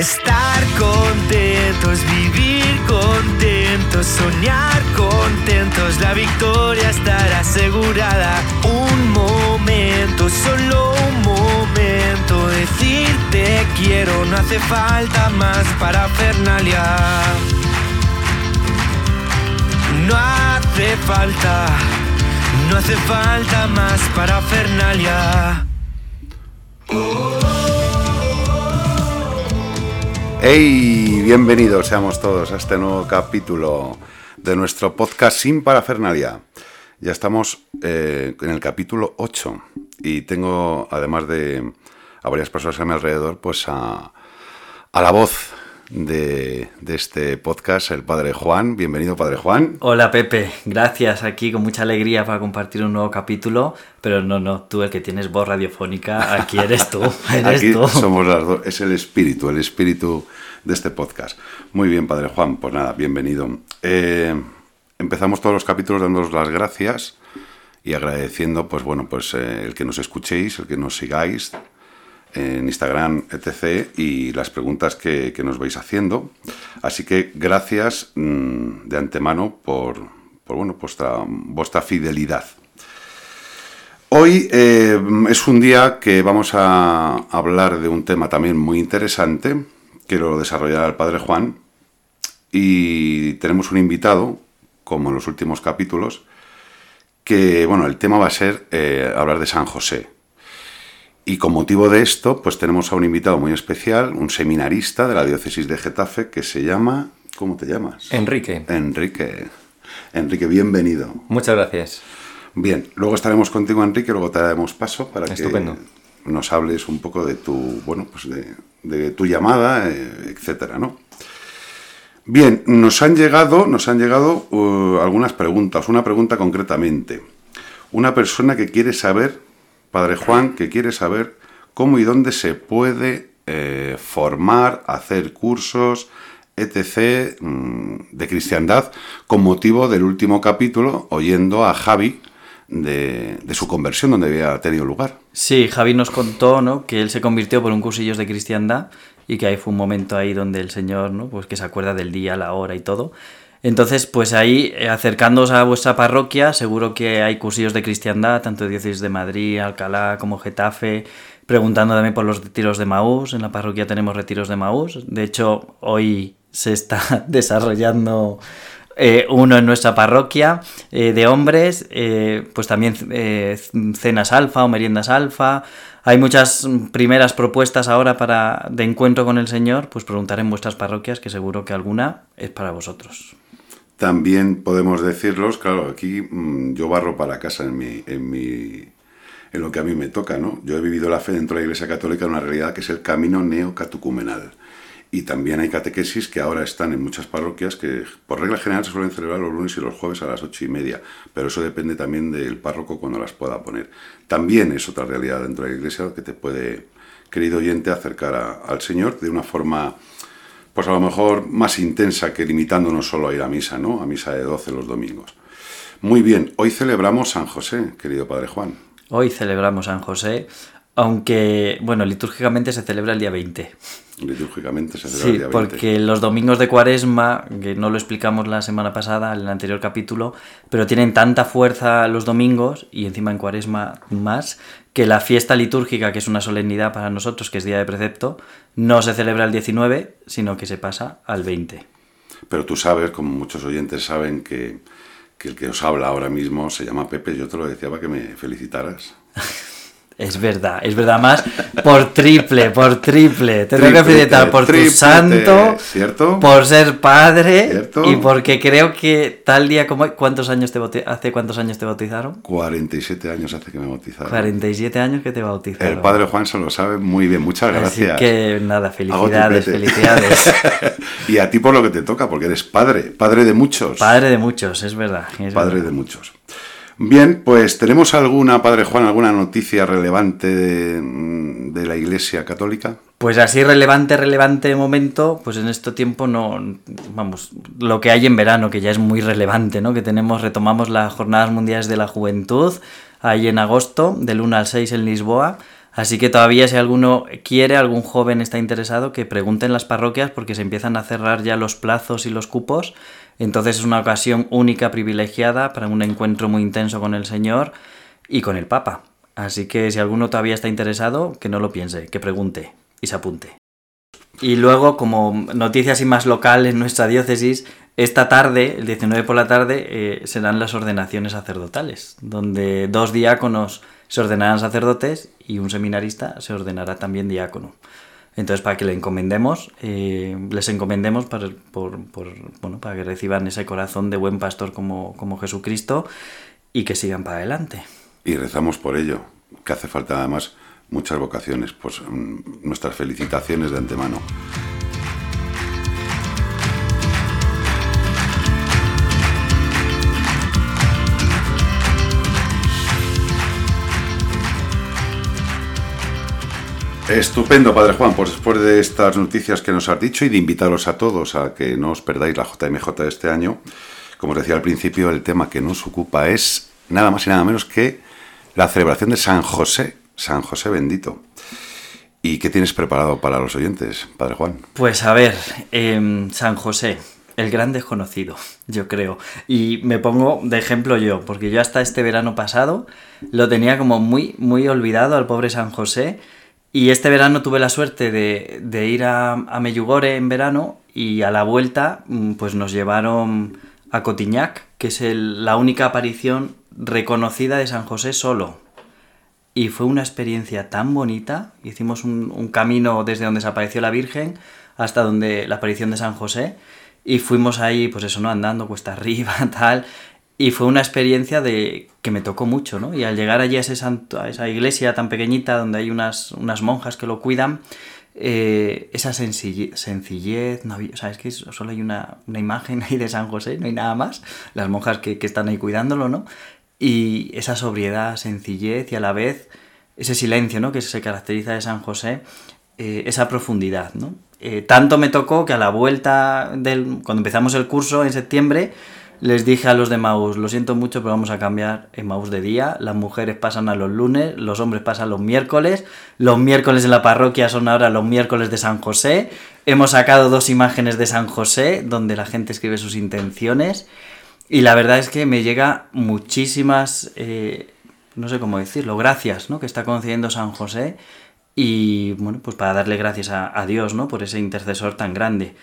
Estar contentos, vivir contentos, soñar contentos, la victoria estará asegurada. Un momento, solo un momento, decirte quiero, no hace falta más para Fernalia. No hace falta, no hace falta más para Fernalia. ¡Hey! Bienvenidos seamos todos a este nuevo capítulo de nuestro podcast Sin Parafernalia. Ya estamos eh, en el capítulo 8 y tengo, además de a varias personas a mi alrededor, pues a, a la voz de, de, este podcast, el Padre Juan. Bienvenido, Padre Juan. Hola, Pepe. Gracias. Aquí con mucha alegría para compartir un nuevo capítulo. Pero no, no, tú el que tienes voz radiofónica, aquí eres tú. Eres aquí tú. somos las dos. Es el espíritu, el espíritu de este podcast. Muy bien, Padre Juan. Pues nada, bienvenido. Eh, empezamos todos los capítulos dándoos las gracias y agradeciendo, pues bueno, pues eh, el que nos escuchéis, el que nos sigáis en Instagram, etc. y las preguntas que, que nos vais haciendo. Así que gracias mmm, de antemano por, por bueno, vuestra, vuestra fidelidad. Hoy eh, es un día que vamos a hablar de un tema también muy interesante, que lo desarrollará el Padre Juan, y tenemos un invitado, como en los últimos capítulos, que, bueno, el tema va a ser eh, hablar de San José. Y con motivo de esto, pues tenemos a un invitado muy especial, un seminarista de la diócesis de Getafe que se llama... ¿Cómo te llamas? Enrique. Enrique. Enrique, bienvenido. Muchas gracias. Bien, luego estaremos contigo, Enrique, luego te daremos paso para Estupendo. que nos hables un poco de tu, bueno, pues de, de tu llamada, eh, etcétera, ¿no? Bien, nos han llegado, nos han llegado uh, algunas preguntas. Una pregunta concretamente. Una persona que quiere saber Padre Juan, que quiere saber cómo y dónde se puede eh, formar, hacer cursos, etc., mmm, de cristiandad, con motivo del último capítulo, oyendo a Javi de, de, su conversión, donde había tenido lugar. Sí, Javi nos contó ¿no? que él se convirtió por un cursillo de cristiandad y que ahí fue un momento ahí donde el Señor, ¿no? pues que se acuerda del día, la hora y todo. Entonces, pues ahí, acercándoos a vuestra parroquia, seguro que hay cursillos de cristiandad, tanto de Diócesis de Madrid, Alcalá como Getafe, preguntando también por los retiros de Maús. En la parroquia tenemos retiros de Maús. De hecho, hoy se está desarrollando eh, uno en nuestra parroquia eh, de hombres, eh, pues también eh, cenas alfa o meriendas alfa. Hay muchas primeras propuestas ahora para de encuentro con el Señor, pues preguntar en vuestras parroquias, que seguro que alguna es para vosotros. También podemos decirlos, claro, aquí mmm, yo barro para casa en mi, en mi en lo que a mí me toca, ¿no? Yo he vivido la fe dentro de la Iglesia Católica en una realidad que es el camino neocatucumenal. Y también hay catequesis que ahora están en muchas parroquias que por regla general se suelen celebrar los lunes y los jueves a las ocho y media, pero eso depende también del párroco cuando las pueda poner. También es otra realidad dentro de la Iglesia que te puede, querido oyente, acercar al Señor de una forma pues a lo mejor más intensa que limitándonos solo a ir a misa, ¿no? A misa de 12 los domingos. Muy bien, hoy celebramos San José, querido Padre Juan. Hoy celebramos San José, aunque, bueno, litúrgicamente se celebra el día 20. Litúrgicamente se celebra sí, el día 20. porque los domingos de cuaresma, que no lo explicamos la semana pasada, en el anterior capítulo, pero tienen tanta fuerza los domingos, y encima en cuaresma más, que la fiesta litúrgica, que es una solemnidad para nosotros, que es día de precepto, no se celebra el 19, sino que se pasa al 20. Pero tú sabes, como muchos oyentes saben, que, que el que os habla ahora mismo se llama Pepe. Yo te lo decía para que me felicitaras. Es verdad, es verdad, más por triple, por triple. Te tengo que felicitar por tu santo, ¿cierto? por ser padre ¿Cierto? y porque creo que tal día como ¿cuántos años te hace cuántos años te bautizaron? 47 años hace que me bautizaron. 47 años que te bautizaron. El padre Juan se lo sabe muy bien. Muchas gracias. Así que nada, felicidades, felicidades. y a ti por lo que te toca, porque eres padre, padre de muchos. Padre de muchos, es verdad. Es Padre verdad. de muchos. Bien, pues tenemos alguna, Padre Juan, alguna noticia relevante de, de la Iglesia Católica. Pues así relevante, relevante momento, pues en este tiempo no, vamos, lo que hay en verano, que ya es muy relevante, ¿no? Que tenemos, retomamos las Jornadas Mundiales de la Juventud, ahí en agosto, del 1 al 6 en Lisboa, Así que todavía si alguno quiere, algún joven está interesado, que pregunte en las parroquias porque se empiezan a cerrar ya los plazos y los cupos. Entonces es una ocasión única, privilegiada para un encuentro muy intenso con el Señor y con el Papa. Así que si alguno todavía está interesado, que no lo piense, que pregunte y se apunte. Y luego, como noticia así más local en nuestra diócesis, esta tarde, el 19 por la tarde, eh, serán las ordenaciones sacerdotales, donde dos diáconos se ordenarán sacerdotes y un seminarista se ordenará también diácono. Entonces, para que le encomendemos, eh, les encomendemos para, bueno, para que reciban ese corazón de buen pastor como, como Jesucristo y que sigan para adelante. Y rezamos por ello, que hace falta además muchas vocaciones. Pues mm, nuestras felicitaciones de antemano. Estupendo, Padre Juan, pues después de estas noticias que nos has dicho y de invitaros a todos a que no os perdáis la JMJ de este año, como os decía al principio, el tema que nos ocupa es nada más y nada menos que la celebración de San José, San José bendito. ¿Y qué tienes preparado para los oyentes, Padre Juan? Pues a ver, em, San José, el gran desconocido, yo creo. Y me pongo de ejemplo yo, porque yo hasta este verano pasado lo tenía como muy, muy olvidado al pobre San José y este verano tuve la suerte de, ir a, a, Meyugore en verano y a la vuelta mm, pues nos llevaron a Cotignac, que es la única aparición reconocida de San José solo. Y fue una experiencia tan bonita. Hicimos un, un camino desde donde desapareció la Virgen hasta donde la aparición de San José. Y fuimos ahí, pues eso, ¿no? Andando cuesta arriba, tal. Y fue una experiencia de que me tocó mucho, ¿no? Y al llegar allí a, esa iglesia tan pequeñita donde hay unas, monjas que lo cuidan, eh, esa sencillez, sencillez no es que solo hay una, imagen ahí de San José, no hay nada más, las monjas que, que, están ahí cuidándolo, ¿no? Y esa sobriedad, sencillez y a la vez ese silencio, ¿no? Que se caracteriza de San José, eh, esa profundidad, ¿no? Eh, tanto me tocó que a la vuelta del, cuando empezamos el curso en septiembre, les dije a los de Maus, lo siento mucho, pero vamos a cambiar en Maus de día. Las mujeres pasan a los lunes, los hombres pasan los miércoles. Los miércoles en la parroquia son ahora los miércoles de San José. Hemos sacado dos imágenes de San José donde la gente escribe sus intenciones. Y la verdad es que me llega muchísimas, eh, no sé cómo decirlo, gracias ¿no? que está concediendo San José. Y bueno, pues para darle gracias a, a Dios ¿no? por ese intercesor tan grande.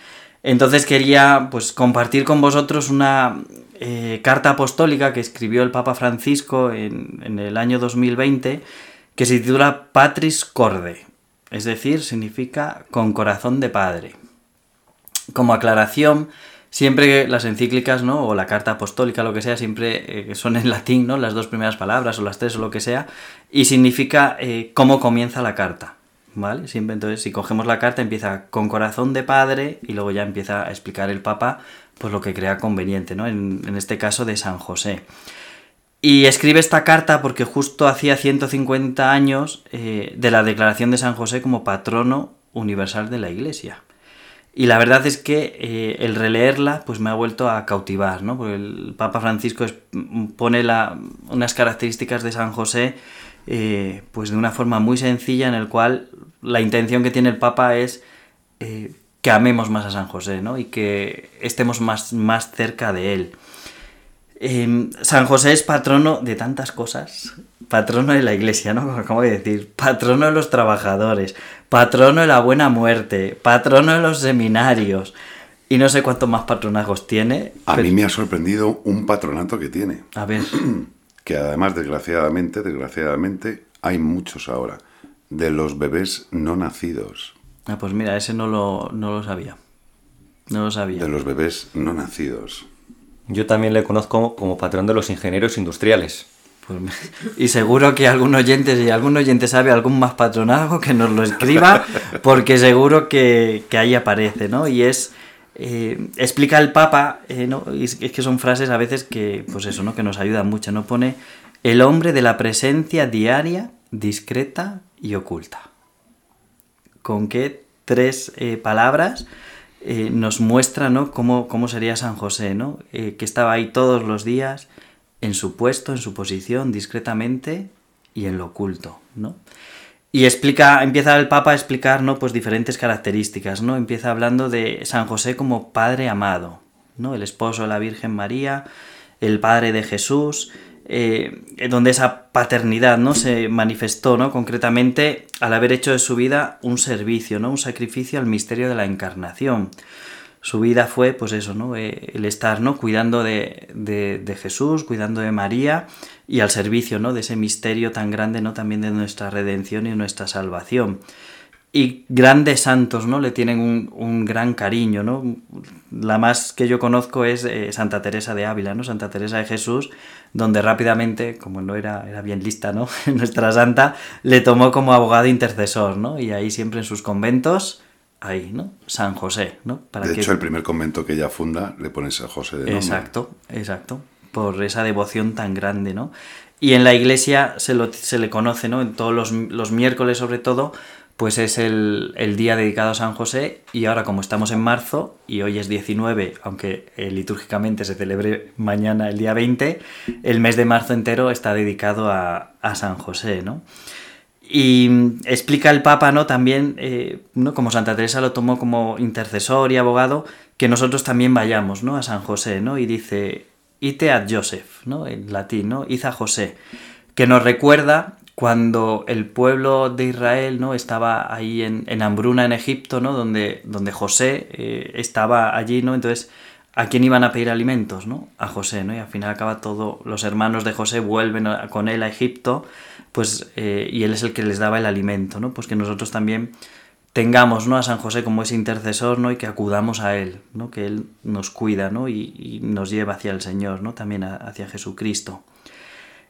Entonces quería pues compartir con vosotros una eh, carta apostólica que escribió el Papa Francisco en, el año 2020 que se titula Patris Corde, es decir, significa con corazón de padre. Como aclaración, siempre las encíclicas, ¿no? O la carta apostólica, lo que sea, siempre eh, son en latín, ¿no? Las dos primeras palabras o las tres o lo que sea, y significa eh, cómo comienza la carta. ¿Vale? Siempre entonces, si cogemos la carta, empieza con corazón de padre y luego ya empieza a explicar el Papa pues lo que crea conveniente, ¿no? En, este caso de San José. Y escribe esta carta porque justo hacía 150 años eh, de la declaración de San José como patrono universal de la Iglesia. Y la verdad es que eh, el releerla pues me ha vuelto a cautivar, ¿no? Porque el Papa Francisco pone unas características de San José eh, pues de una forma muy sencilla en el cual la intención que tiene el Papa es eh, que amemos más a San José, ¿no? Y que estemos más, más cerca de él. Em, San José es patrono de tantas cosas. Patrono de la iglesia, ¿no? Como de decir, patrono de los trabajadores, patrono de la buena muerte, patrono de los seminarios. Y no sé cuántos más patronazgos tiene. A mí me ha sorprendido un patronato que tiene. A ver. que además, desgraciadamente, desgraciadamente, hay muchos ahora, de los bebés no nacidos. Ah, pues mira, ese no lo, no lo sabía. No lo sabía. De los bebés no nacidos. Yo también le conozco como patrón de los ingenieros industriales. Pues, y seguro que algún oyente, si algún oyente sabe algún más patronazgo, que nos lo escriba, porque seguro que, que ahí aparece, ¿no? Y es eh, explica el Papa, eh, es que son frases a veces que, pues eso, ¿no? que nos ayudan mucho, ¿no? Pone el hombre de la presencia diaria, discreta y oculta. ¿Con qué tres eh, palabras nos muestra ¿no? cómo, cómo sería San José, ¿no? que estaba ahí todos los días, en su puesto, en su posición, discretamente y en lo oculto, ¿no? Y explica, empieza el Papa a explicar, ¿no? Pues diferentes características, ¿no? Empieza hablando de San José como Padre amado, ¿no? El esposo de la Virgen María, el Padre de Jesús, eh, donde esa paternidad ¿no? se manifestó ¿no? concretamente al haber hecho de su vida un servicio, ¿no? un sacrificio al misterio de la encarnación. Su vida fue, pues eso, ¿no? Eh, el estar ¿no? cuidando de, de, Jesús, cuidando de María y al servicio ¿no? de ese misterio tan grande ¿no? también de nuestra redención y nuestra salvación y grandes santos, ¿no? Le tienen un, gran cariño, ¿no? La más que yo conozco es eh, Santa Teresa de Ávila, ¿no? Santa Teresa de Jesús, donde rápidamente, como no era, era bien lista, ¿no? Nuestra santa le tomó como abogado intercesor, ¿no? Y ahí siempre en sus conventos, ahí, ¿no? San José, ¿no? Para de hecho, el primer convento que ella funda le pone San José de nombre. Exacto, exacto. Por esa devoción tan grande, ¿no? Y en la iglesia se, le conoce, ¿no? En todos los, miércoles, sobre todo, pues es el, día dedicado a San José y ahora como estamos en marzo y hoy es 19, aunque eh, litúrgicamente se celebre mañana el día 20, el mes de marzo entero está dedicado a, San José, ¿no? Y explica el Papa, ¿no? También, eh, como Santa Teresa lo tomó como intercesor y abogado, que nosotros también vayamos, ¿no? A San José, ¿no? Y dice, ite ad Joseph, ¿no? En latín, ¿no? Iza José, que nos recuerda cuando el pueblo de Israel ¿no? estaba ahí en, hambruna en Egipto, ¿no? donde, donde José eh, estaba allí, ¿no? entonces ¿a quién iban a pedir alimentos? ¿no? A José, ¿no? y al final acaba todo, los hermanos de José vuelven con él a Egipto, pues, eh, y él es el que les daba el alimento, ¿no? pues que nosotros también tengamos ¿no? a San José como ese intercesor ¿no? y que acudamos a él, ¿no? que él nos cuida ¿no? y, nos lleva hacia el Señor, ¿no? también hacia Jesucristo.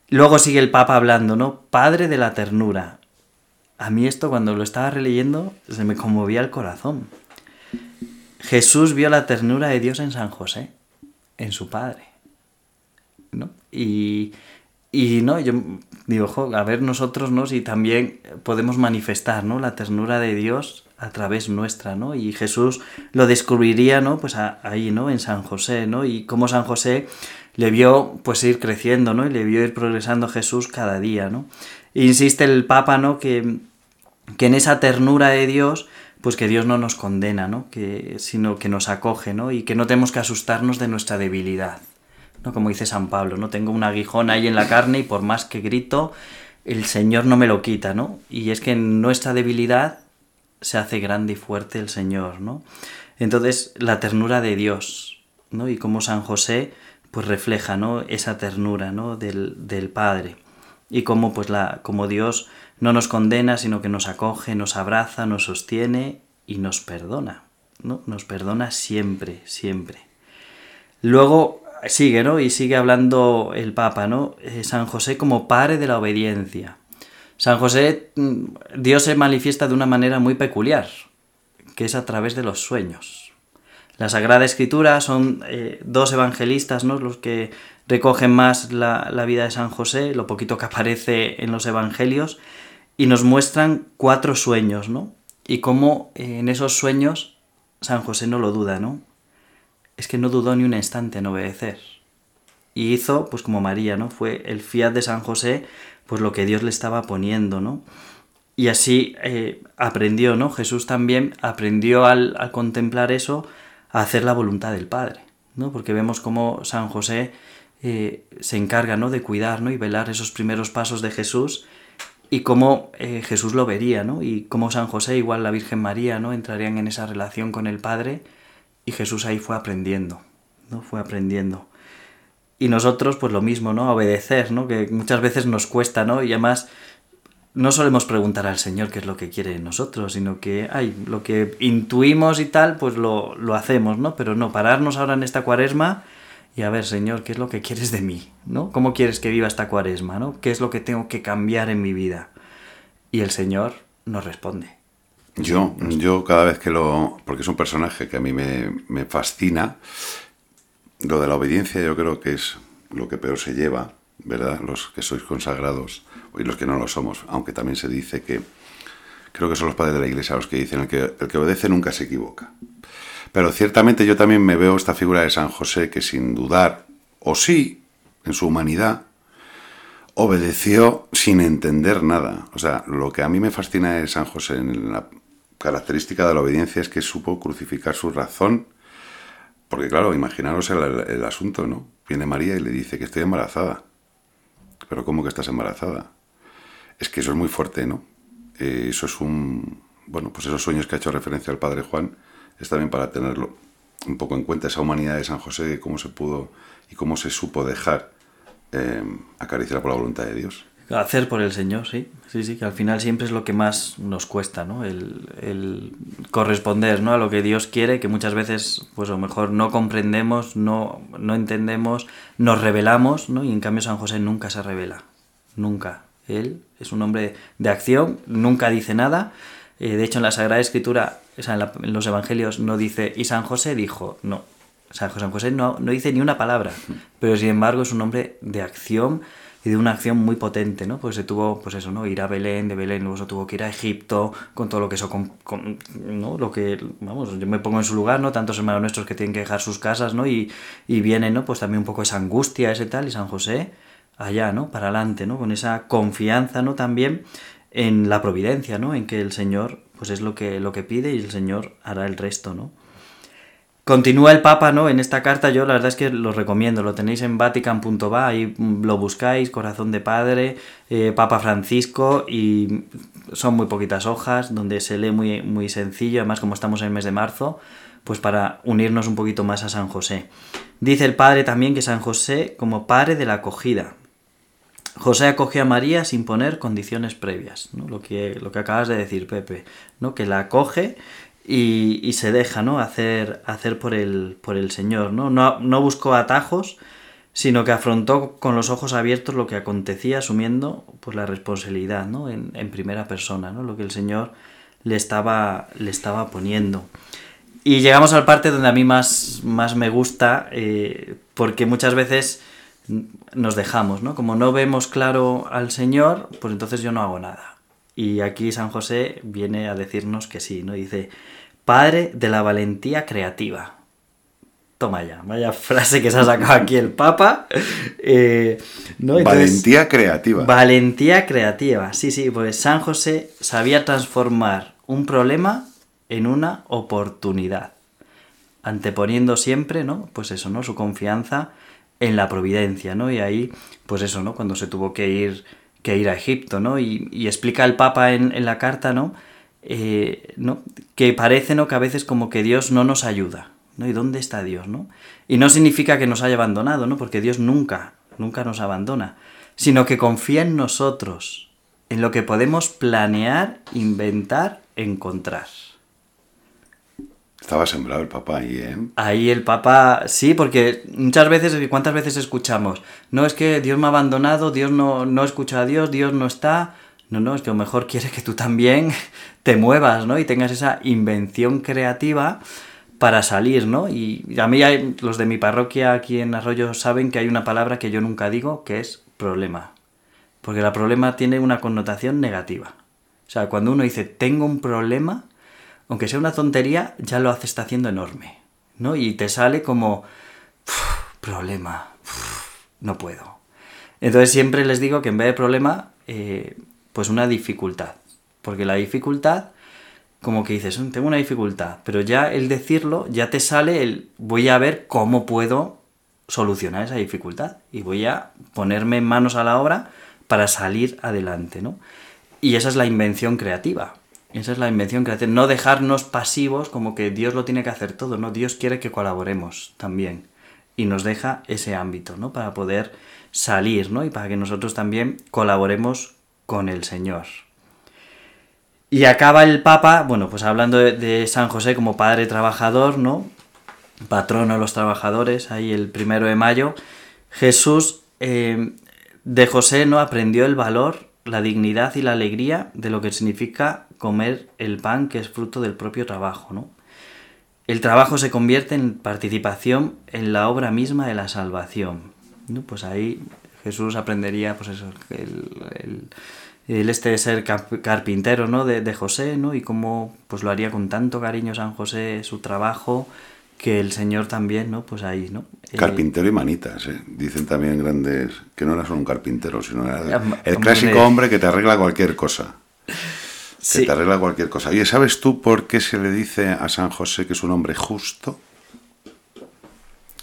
Luego sigue el Papa hablando, ¿no? Padre de la ternura. A mí esto cuando lo estaba releyendo se me conmovía el corazón. Jesús vio la ternura de Dios en San José, en su Padre. ¿no? Y, y no, yo digo, a ver nosotros, ¿no? Si también podemos manifestar, ¿no? La ternura de Dios a través nuestra, ¿no? Y Jesús lo descubriría, ¿no? Pues ahí, ¿no? En San José, ¿no? Y cómo San José le vio pues ir creciendo, ¿no? Y le vio ir progresando Jesús cada día, ¿no? Insiste el Papa, ¿no? Que, que en esa ternura de Dios, pues que Dios no nos condena, ¿no? Que, sino que nos acoge, ¿no? Y que no tenemos que asustarnos de nuestra debilidad, ¿no? Como dice San Pablo, ¿no? Tengo un aguijón ahí en la carne y por más que grito, el Señor no me lo quita, ¿no? Y es que en nuestra debilidad se hace grande y fuerte el Señor, ¿no? Entonces, la ternura de Dios, ¿no? Y como San José, pues refleja ¿no? esa ternura ¿no? del, Padre y cómo, pues la, como Dios no nos condena, sino que nos acoge, nos abraza, nos sostiene y nos perdona. ¿no? Nos perdona siempre, siempre. Luego sigue, ¿no? Y sigue hablando el Papa, ¿no? Eh, San José como padre de la obediencia. San José, mm, Dios se manifiesta de una manera muy peculiar, que es a través de los sueños. La Sagrada Escritura son eh, dos evangelistas ¿no? los que recogen más la, vida de San José, lo poquito que aparece en los evangelios, y nos muestran cuatro sueños, ¿no? Y cómo eh, en esos sueños San José no lo duda, ¿no? Es que no dudó ni un instante en obedecer. Y hizo, pues como María, ¿no? Fue el fiat de San José, pues lo que Dios le estaba poniendo, ¿no? Y así eh, aprendió, ¿no? Jesús también aprendió al, contemplar eso, a hacer la voluntad del Padre, ¿no? Porque vemos cómo San José eh, se encarga, ¿no? De cuidar, ¿no? Y velar esos primeros pasos de Jesús y cómo eh, Jesús lo vería, ¿no? Y cómo San José, igual la Virgen María, ¿no? Entrarían en esa relación con el Padre y Jesús ahí fue aprendiendo, ¿no? Fue aprendiendo. Y nosotros, pues lo mismo, ¿no? Obedecer, ¿no? Que muchas veces nos cuesta, ¿no? Y además no solemos preguntar al Señor qué es lo que quiere de nosotros, sino que, ay, lo que intuimos y tal, pues lo, hacemos, ¿no? Pero no, pararnos ahora en esta cuaresma y a ver, Señor, ¿qué es lo que quieres de mí? ¿No? ¿Cómo quieres que viva esta cuaresma? ¿No? ¿Qué es lo que tengo que cambiar en mi vida? Y el Señor nos responde. Yo, yo cada vez que lo... porque es un personaje que a mí me, me fascina, lo de la obediencia yo creo que es lo que peor se lleva, ¿verdad? Los que sois consagrados y los que no lo somos, aunque también se dice que creo que son los padres de la iglesia los que dicen el que, el que obedece nunca se equivoca. Pero ciertamente yo también me veo esta figura de San José que sin dudar, o sí, en su humanidad, obedeció sin entender nada. O sea, lo que a mí me fascina de San José en la característica de la obediencia es que supo crucificar su razón. Porque claro, imaginaros el, asunto, ¿no? Viene María y le dice que estoy embarazada. Pero ¿cómo que estás embarazada? Es que eso es muy fuerte, ¿no? Eh, eso es un... Bueno, pues esos sueños que ha hecho referencia el Padre Juan es también para tenerlo un poco en cuenta, esa humanidad de San José, cómo se pudo y cómo se supo dejar eh, acariciar por la voluntad de Dios. Hacer por el Señor, sí. Sí, sí, que al final siempre es lo que más nos cuesta, ¿no? El, el, corresponder, ¿no? A lo que Dios quiere, que muchas veces, pues a lo mejor no comprendemos, no, no entendemos, nos revelamos, ¿no? Y en cambio San José nunca se revela. Nunca. Él es un hombre de acción, nunca dice nada. Eh, de hecho, en la Sagrada Escritura, o sea, en, los Evangelios no dice, y San José dijo, no. San José, San José no, no dice ni una palabra, pero sin embargo es un hombre de acción y de una acción muy potente, ¿no? Pues se tuvo, pues eso, ¿no? Ir a Belén, de Belén luego se tuvo que ir a Egipto, con todo lo que eso, con, con, ¿no? Lo que, vamos, yo me pongo en su lugar, ¿no? Tantos hermanos nuestros que tienen que dejar sus casas, ¿no? Y, y vienen, ¿no? Pues también un poco esa angustia, ese tal, y San José, allá, ¿no? Para adelante, ¿no? Con esa confianza, ¿no? También en la providencia, ¿no? En que el Señor, pues es lo que, lo que pide y el Señor hará el resto, ¿no? Continúa el Papa, ¿no? En esta carta yo la verdad es que lo recomiendo, lo tenéis en vatican.va, ahí lo buscáis, Corazón de Padre, eh, Papa Francisco, y son muy poquitas hojas, donde se lee muy, muy sencillo, además como estamos en el mes de marzo, pues para unirnos un poquito más a San José. Dice el Padre también que San José como padre de la acogida. José acogió a María sin poner condiciones previas, ¿no? lo, que, lo que acabas de decir, Pepe, ¿no? que la acoge y, y, se deja ¿no? hacer, hacer por, el, por el Señor. ¿no? No, no buscó atajos, sino que afrontó con los ojos abiertos lo que acontecía, asumiendo pues, la responsabilidad ¿no? en, en primera persona, ¿no? lo que el Señor le estaba, le estaba poniendo. Y llegamos al parte donde a mí más, más me gusta, eh, porque muchas veces nos dejamos, ¿no? Como no vemos claro al Señor, pues entonces yo no hago nada. Y aquí San José viene a decirnos que sí, ¿no? Dice, Padre de la valentía creativa. Toma ya, vaya frase que se ha sacado aquí el Papa. Eh, ¿no? Entonces, valentía creativa. Valentía creativa, sí, sí, pues San José sabía transformar un problema en una oportunidad, anteponiendo siempre, ¿no? Pues eso, ¿no? Su confianza en la providencia, ¿no? Y ahí, pues eso, ¿no? Cuando se tuvo que ir, que ir a Egipto, ¿no? Y, explica el Papa en, en, la carta, ¿no? Eh, ¿no? Que parece, ¿no? Que a veces como que Dios no nos ayuda, ¿no? ¿Y dónde está Dios, ¿no? Y no significa que nos haya abandonado, ¿no? Porque Dios nunca, nunca nos abandona, sino que confía en nosotros, en lo que podemos planear, inventar, encontrar. Estaba sembrado el Papa ahí, ¿eh? Ahí el Papa, sí, porque muchas veces, ¿cuántas veces escuchamos? No es que Dios me ha abandonado, Dios no, no escucha a Dios, Dios no está. No, no, es que a lo mejor quiere que tú también te muevas, ¿no? Y tengas esa invención creativa para salir, ¿no? Y a mí, hay, los de mi parroquia aquí en Arroyo saben que hay una palabra que yo nunca digo, que es problema. Porque el problema tiene una connotación negativa. O sea, cuando uno dice, tengo un problema, aunque sea una tontería, ya lo hace, está haciendo enorme, ¿no? Y te sale como, problema, no puedo. Entonces siempre les digo que en vez de problema, eh, pues una dificultad. Porque la dificultad, como que dices, tengo una dificultad, pero ya el decirlo, ya te sale el, voy a ver cómo puedo solucionar esa dificultad y voy a ponerme manos a la obra para salir adelante, ¿no? Y esa es la invención creativa. Esa es la invención creativa. No dejarnos pasivos como que Dios lo tiene que hacer todo, ¿no? Dios quiere que colaboremos también. Y nos deja ese ámbito, ¿no? Para poder salir, ¿no? Y para que nosotros también colaboremos con el Señor. Y acaba el Papa, bueno, pues hablando de, de San José como padre trabajador, ¿no? Patrono de los trabajadores, ahí el primero de mayo. Jesús eh, de José, ¿no? Aprendió el valor, la dignidad y la alegría de lo que significa comer el pan que es fruto del propio trabajo, ¿no? El trabajo se convierte en participación en la obra misma de la salvación. ¿no? Pues ahí Jesús aprendería, pues eso, el, el, este de ser carpintero, ¿no? De, de, José, ¿no? Y cómo pues lo haría con tanto cariño San José, su trabajo, que el Señor también, ¿no? Pues ahí, ¿no? Eh, Carpintero y manitas, ¿eh? Dicen también grandes que no era solo un carpintero, sino era el, clásico hombre que te arregla cualquier cosa. Que Sí. te arregla cualquier cosa. Oye, ¿sabes tú por qué se le dice a San José que es un hombre justo?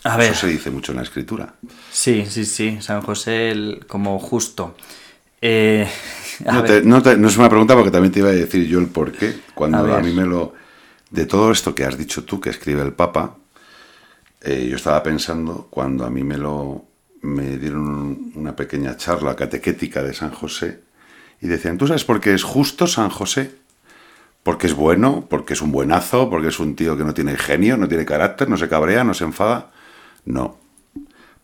A ver, Eso se dice mucho en la escritura. sí, sí, sí, San José el- como justo. Eh, No, te- no te- no es una pregunta porque también te iba a decir yo el por qué. Cuando A a, mí me lo... De todo esto que has dicho tú, que escribe el Papa, eh, yo estaba pensando cuando a mí me lo... Me dieron un- una pequeña charla catequética de San José y decían, ¿tú sabes por qué es justo San José? Porque es bueno, porque es un buenazo, porque es un tío que no tiene genio, no tiene carácter, no se cabrea, no se enfada. No,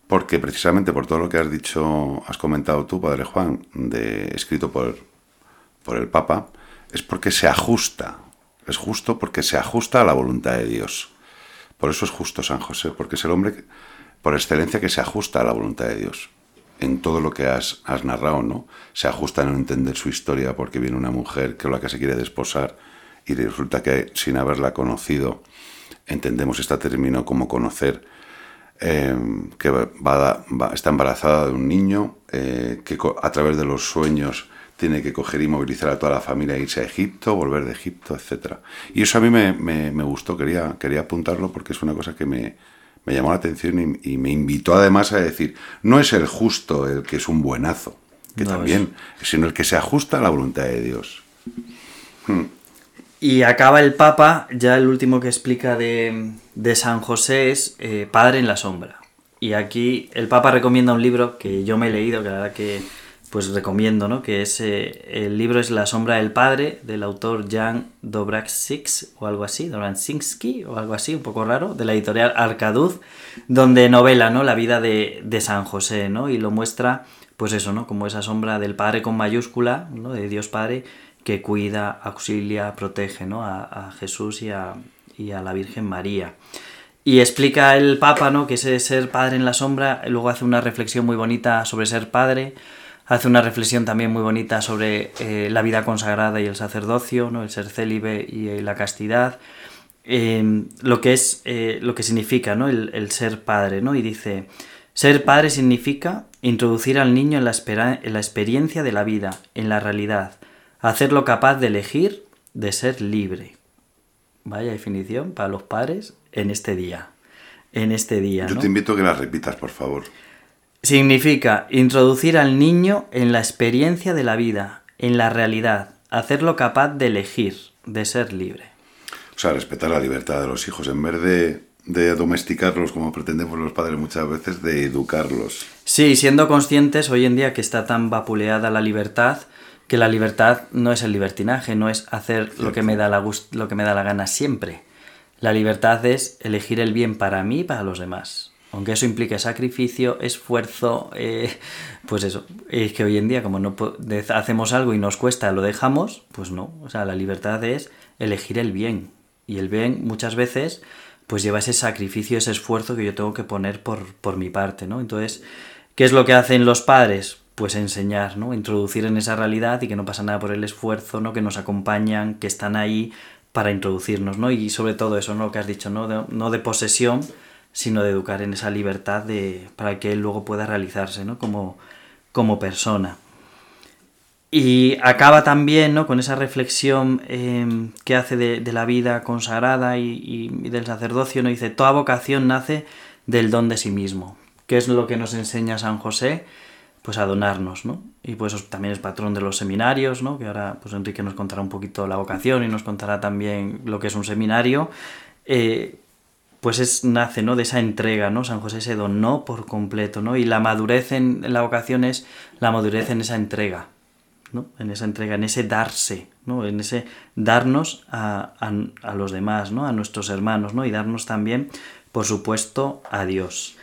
porque precisamente por todo lo que has dicho, has comentado tú, Padre Juan, de, escrito por, por el Papa, es porque se ajusta. Es justo porque se ajusta a la voluntad de Dios. Por eso es justo San José, porque es el hombre por excelencia que se ajusta a la voluntad de Dios. En todo lo que has, narrado, ¿no? Se ajusta no entender su historia porque viene una mujer que es la que se quiere desposar y resulta que sin haberla conocido, entendemos este término como conocer, eh, que está embarazada de un niño, eh, que a través de los sueños tiene que coger y movilizar a toda la familia e irse a Egipto, volver de Egipto, etc. Y eso a mí me, me- me gustó, quería, quería apuntarlo porque es una cosa que me, me llamó la atención y, y me invitó además a decir, no es el justo el que es un buenazo, que No, también, sino el que se ajusta a la voluntad de Dios. Y acaba el Papa, ya el último que explica de, de San José es eh, Padre en la sombra. Y aquí el Papa recomienda un libro que yo me he leído, que la verdad que pues recomiendo, ¿no? Que es eh, el libro es La sombra del padre del autor Jan Dobraksix o algo así, Dobransinski o algo así, un poco raro, de la editorial Arcaduz, donde novela, ¿no? La vida de, de San José, ¿no? Y lo muestra, pues eso, ¿no? Como esa sombra del Padre con mayúscula, ¿no? De Dios Padre que cuida, auxilia, protege, ¿no? A, a Jesús y a, y a la Virgen María. Y explica el Papa, ¿no? Que ese ser padre en la sombra, luego hace una reflexión muy bonita sobre ser padre, hace una reflexión también muy bonita sobre eh, la vida consagrada y el sacerdocio, ¿no? El ser célibe y, eh, la castidad, eh, lo que es, eh, lo que significa, ¿no? El, el ser padre, ¿no? Y dice, ser padre significa introducir al niño en la, espera- en la experiencia de la vida, en la realidad, hacerlo capaz de elegir, de ser libre. Vaya definición para los padres en este día. En este día. Yo ¿no? te invito a que las repitas, por favor. Significa introducir al niño en la experiencia de la vida, en la realidad, hacerlo capaz de elegir, de ser libre. O sea, respetar la libertad de los hijos en vez de, de domesticarlos como pretendemos los padres muchas veces, de educarlos. Sí, siendo conscientes hoy en día que está tan vapuleada la libertad, que la libertad no es el libertinaje, no es hacer lo que me da la lo que me da la gana siempre. La libertad es elegir el bien para mí y para los demás. Aunque eso implique sacrificio, esfuerzo, eh, pues eso. Es que hoy en día, como no hacemos algo y nos cuesta, lo dejamos, pues no. O sea, la libertad es elegir el bien. Y el bien muchas veces pues lleva ese sacrificio, ese esfuerzo que yo tengo que poner por, por mi parte, ¿no? Entonces, ¿qué es lo que hacen los padres? Pues enseñar, ¿no? Introducir en esa realidad y que no pasa nada por el esfuerzo, ¿no? Que nos acompañan, que están ahí para introducirnos, ¿no? Y sobre todo eso, ¿no? Lo que has dicho, ¿no? No de posesión, sino de educar en esa libertad de, para que él luego pueda realizarse, ¿no? Como, como persona. Y acaba también ¿no? con esa reflexión eh, que hace de, de la vida consagrada y, del sacerdocio. ¿no? Dice, toda vocación nace del don de sí mismo. ¿Qué es lo que nos enseña San José? Pues a donarnos, ¿no? Y pues también es patrón de los seminarios, ¿no? Que ahora pues Enrique nos contará un poquito la vocación y nos contará también lo que es un seminario. Eh, pues es, nace ¿no? de esa entrega, ¿no? San José se donó por completo, ¿no? Y la madurez en, la vocación es la madurez en esa entrega, ¿no? En esa entrega, en ese darse, ¿no? En ese darnos a, a- los demás, ¿no? A nuestros hermanos, ¿no? Y darnos también, por supuesto, a Dios.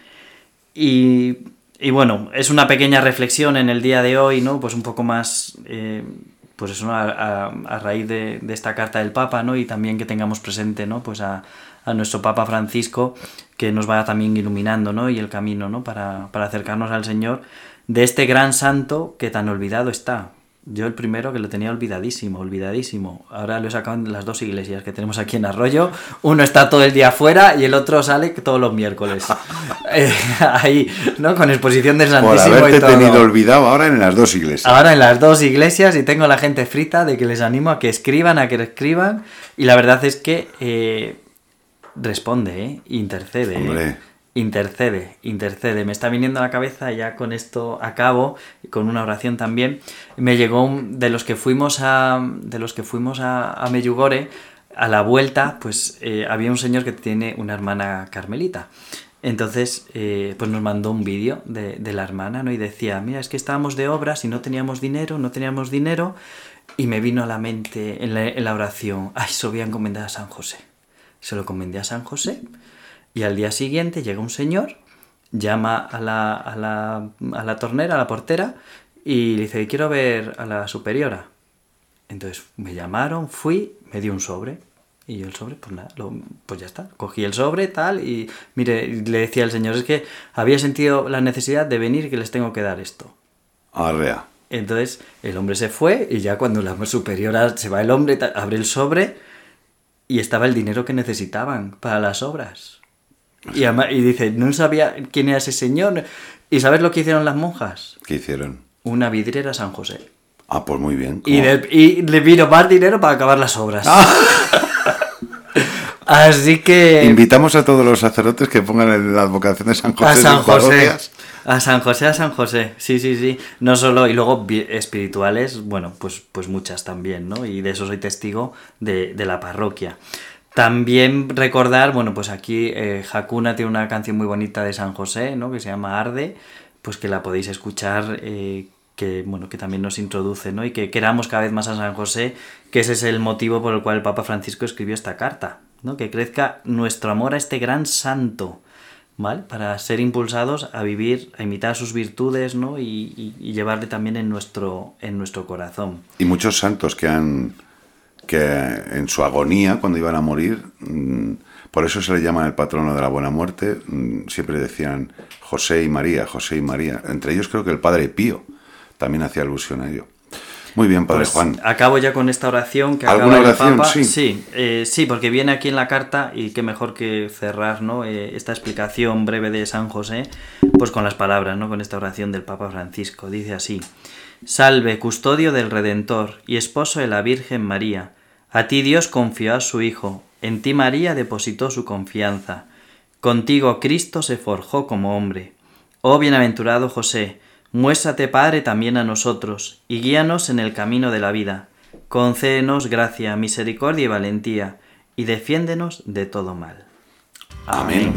Y, y bueno, es una pequeña reflexión en el día de hoy, ¿no? Pues un poco más, eh, pues eso, a raíz de, de esta carta del Papa, ¿no? Y también que tengamos presente, ¿no? Pues a, a nuestro Papa Francisco, que nos vaya también iluminando, ¿no? Y el camino, ¿no? Para, para acercarnos al Señor de este gran santo que tan olvidado está. Yo el primero que lo tenía olvidadísimo, olvidadísimo. Ahora lo he sacado en las dos iglesias que tenemos aquí en Arroyo. Uno está todo el día afuera y el otro sale todos los miércoles. Eh, ahí, ¿no? Con exposición del Por Santísimo y haberte todo. tenido olvidado ahora en las dos iglesias. Ahora en las dos iglesias y tengo la gente frita de que les animo a que escriban, a que escriban. Y la verdad es que eh, responde, ¿eh? intercede. ¿eh? Hombre. Intercede, intercede. Me está viniendo a la cabeza, ya con esto acabo, con una oración también. Me llegó un- de los que fuimos a. De los que fuimos a, a Meyugore, a la vuelta, pues eh, había un señor que tiene una hermana carmelita. Entonces, eh, pues nos mandó un vídeo de, de la hermana, ¿no? Y decía, mira, es que estábamos de obras y no teníamos dinero, no teníamos dinero. Y me vino a la mente en la, en la oración, ay, se voy a encomendar a San José. Se lo encomendé a San José. Y al día siguiente llega un señor, llama a la, a la, a la tornera, a la portera, y le dice, quiero ver a la superiora. Entonces me llamaron, fui, me dio un sobre. Y yo el sobre, pues nada, lo- pues ya está. Cogí el sobre, tal, y mire, le decía al señor, es que había sentido la necesidad de venir y que les tengo que dar esto. Arrea. Entonces el hombre se fue y ya cuando la superiora se va el hombre, abre el sobre y estaba el dinero que necesitaban para las obras. Y, ama- y dice, no sabía quién era ese señor. ¿Y sabes lo que hicieron las monjas? ¿Qué hicieron? Una vidriera a San José. Ah, pues muy bien. Y, ¿Cómo? de- y le vino más dinero para acabar las obras. Así que... Invitamos a todos los sacerdotes que pongan en la advocación de San José. A San José. A San José, a San José. Sí, sí, sí. No solo, y luego espirituales, bueno, pues, pues muchas también, ¿no? Y de eso soy testigo de, de la parroquia. También recordar, bueno, pues aquí eh, Hakuna tiene una canción muy bonita de San José, ¿no? Que se llama Arde, pues que la podéis escuchar, eh, que, bueno, que también nos introduce, ¿no? Y que queramos cada vez más a San José, que ese es el motivo por el cual el Papa Francisco escribió esta carta, ¿no? Que crezca nuestro amor a este gran santo, ¿vale? Para ser impulsados a vivir, a imitar sus virtudes, ¿no? Y, y- llevarle también en nuestro, en nuestro corazón. Y muchos santos que han que en su agonía, cuando iban a morir, mm, por eso se le llama el patrono de la buena muerte, mm, siempre decían José y María, José y María. Entre ellos creo que el padre Pío también hacía alusión a ello. Muy bien, padre Pues, Juan. Acabo ya con esta oración que ¿Alguna acaba el oración? Papa. Sí. Sí, eh, sí, porque viene aquí en la carta y qué mejor que cerrar ¿no? Eh, esta explicación breve de San José, pues con las palabras, ¿no? con esta oración del Papa Francisco. Dice así, Salve, custodio del Redentor y esposo de la Virgen María. A ti Dios confió a su Hijo, en ti María depositó su confianza. Contigo Cristo se forjó como hombre. Oh bienaventurado José, muéstrate Padre también a nosotros, y guíanos en el camino de la vida. Concédenos gracia, misericordia y valentía, y defiéndenos de todo mal. Amén.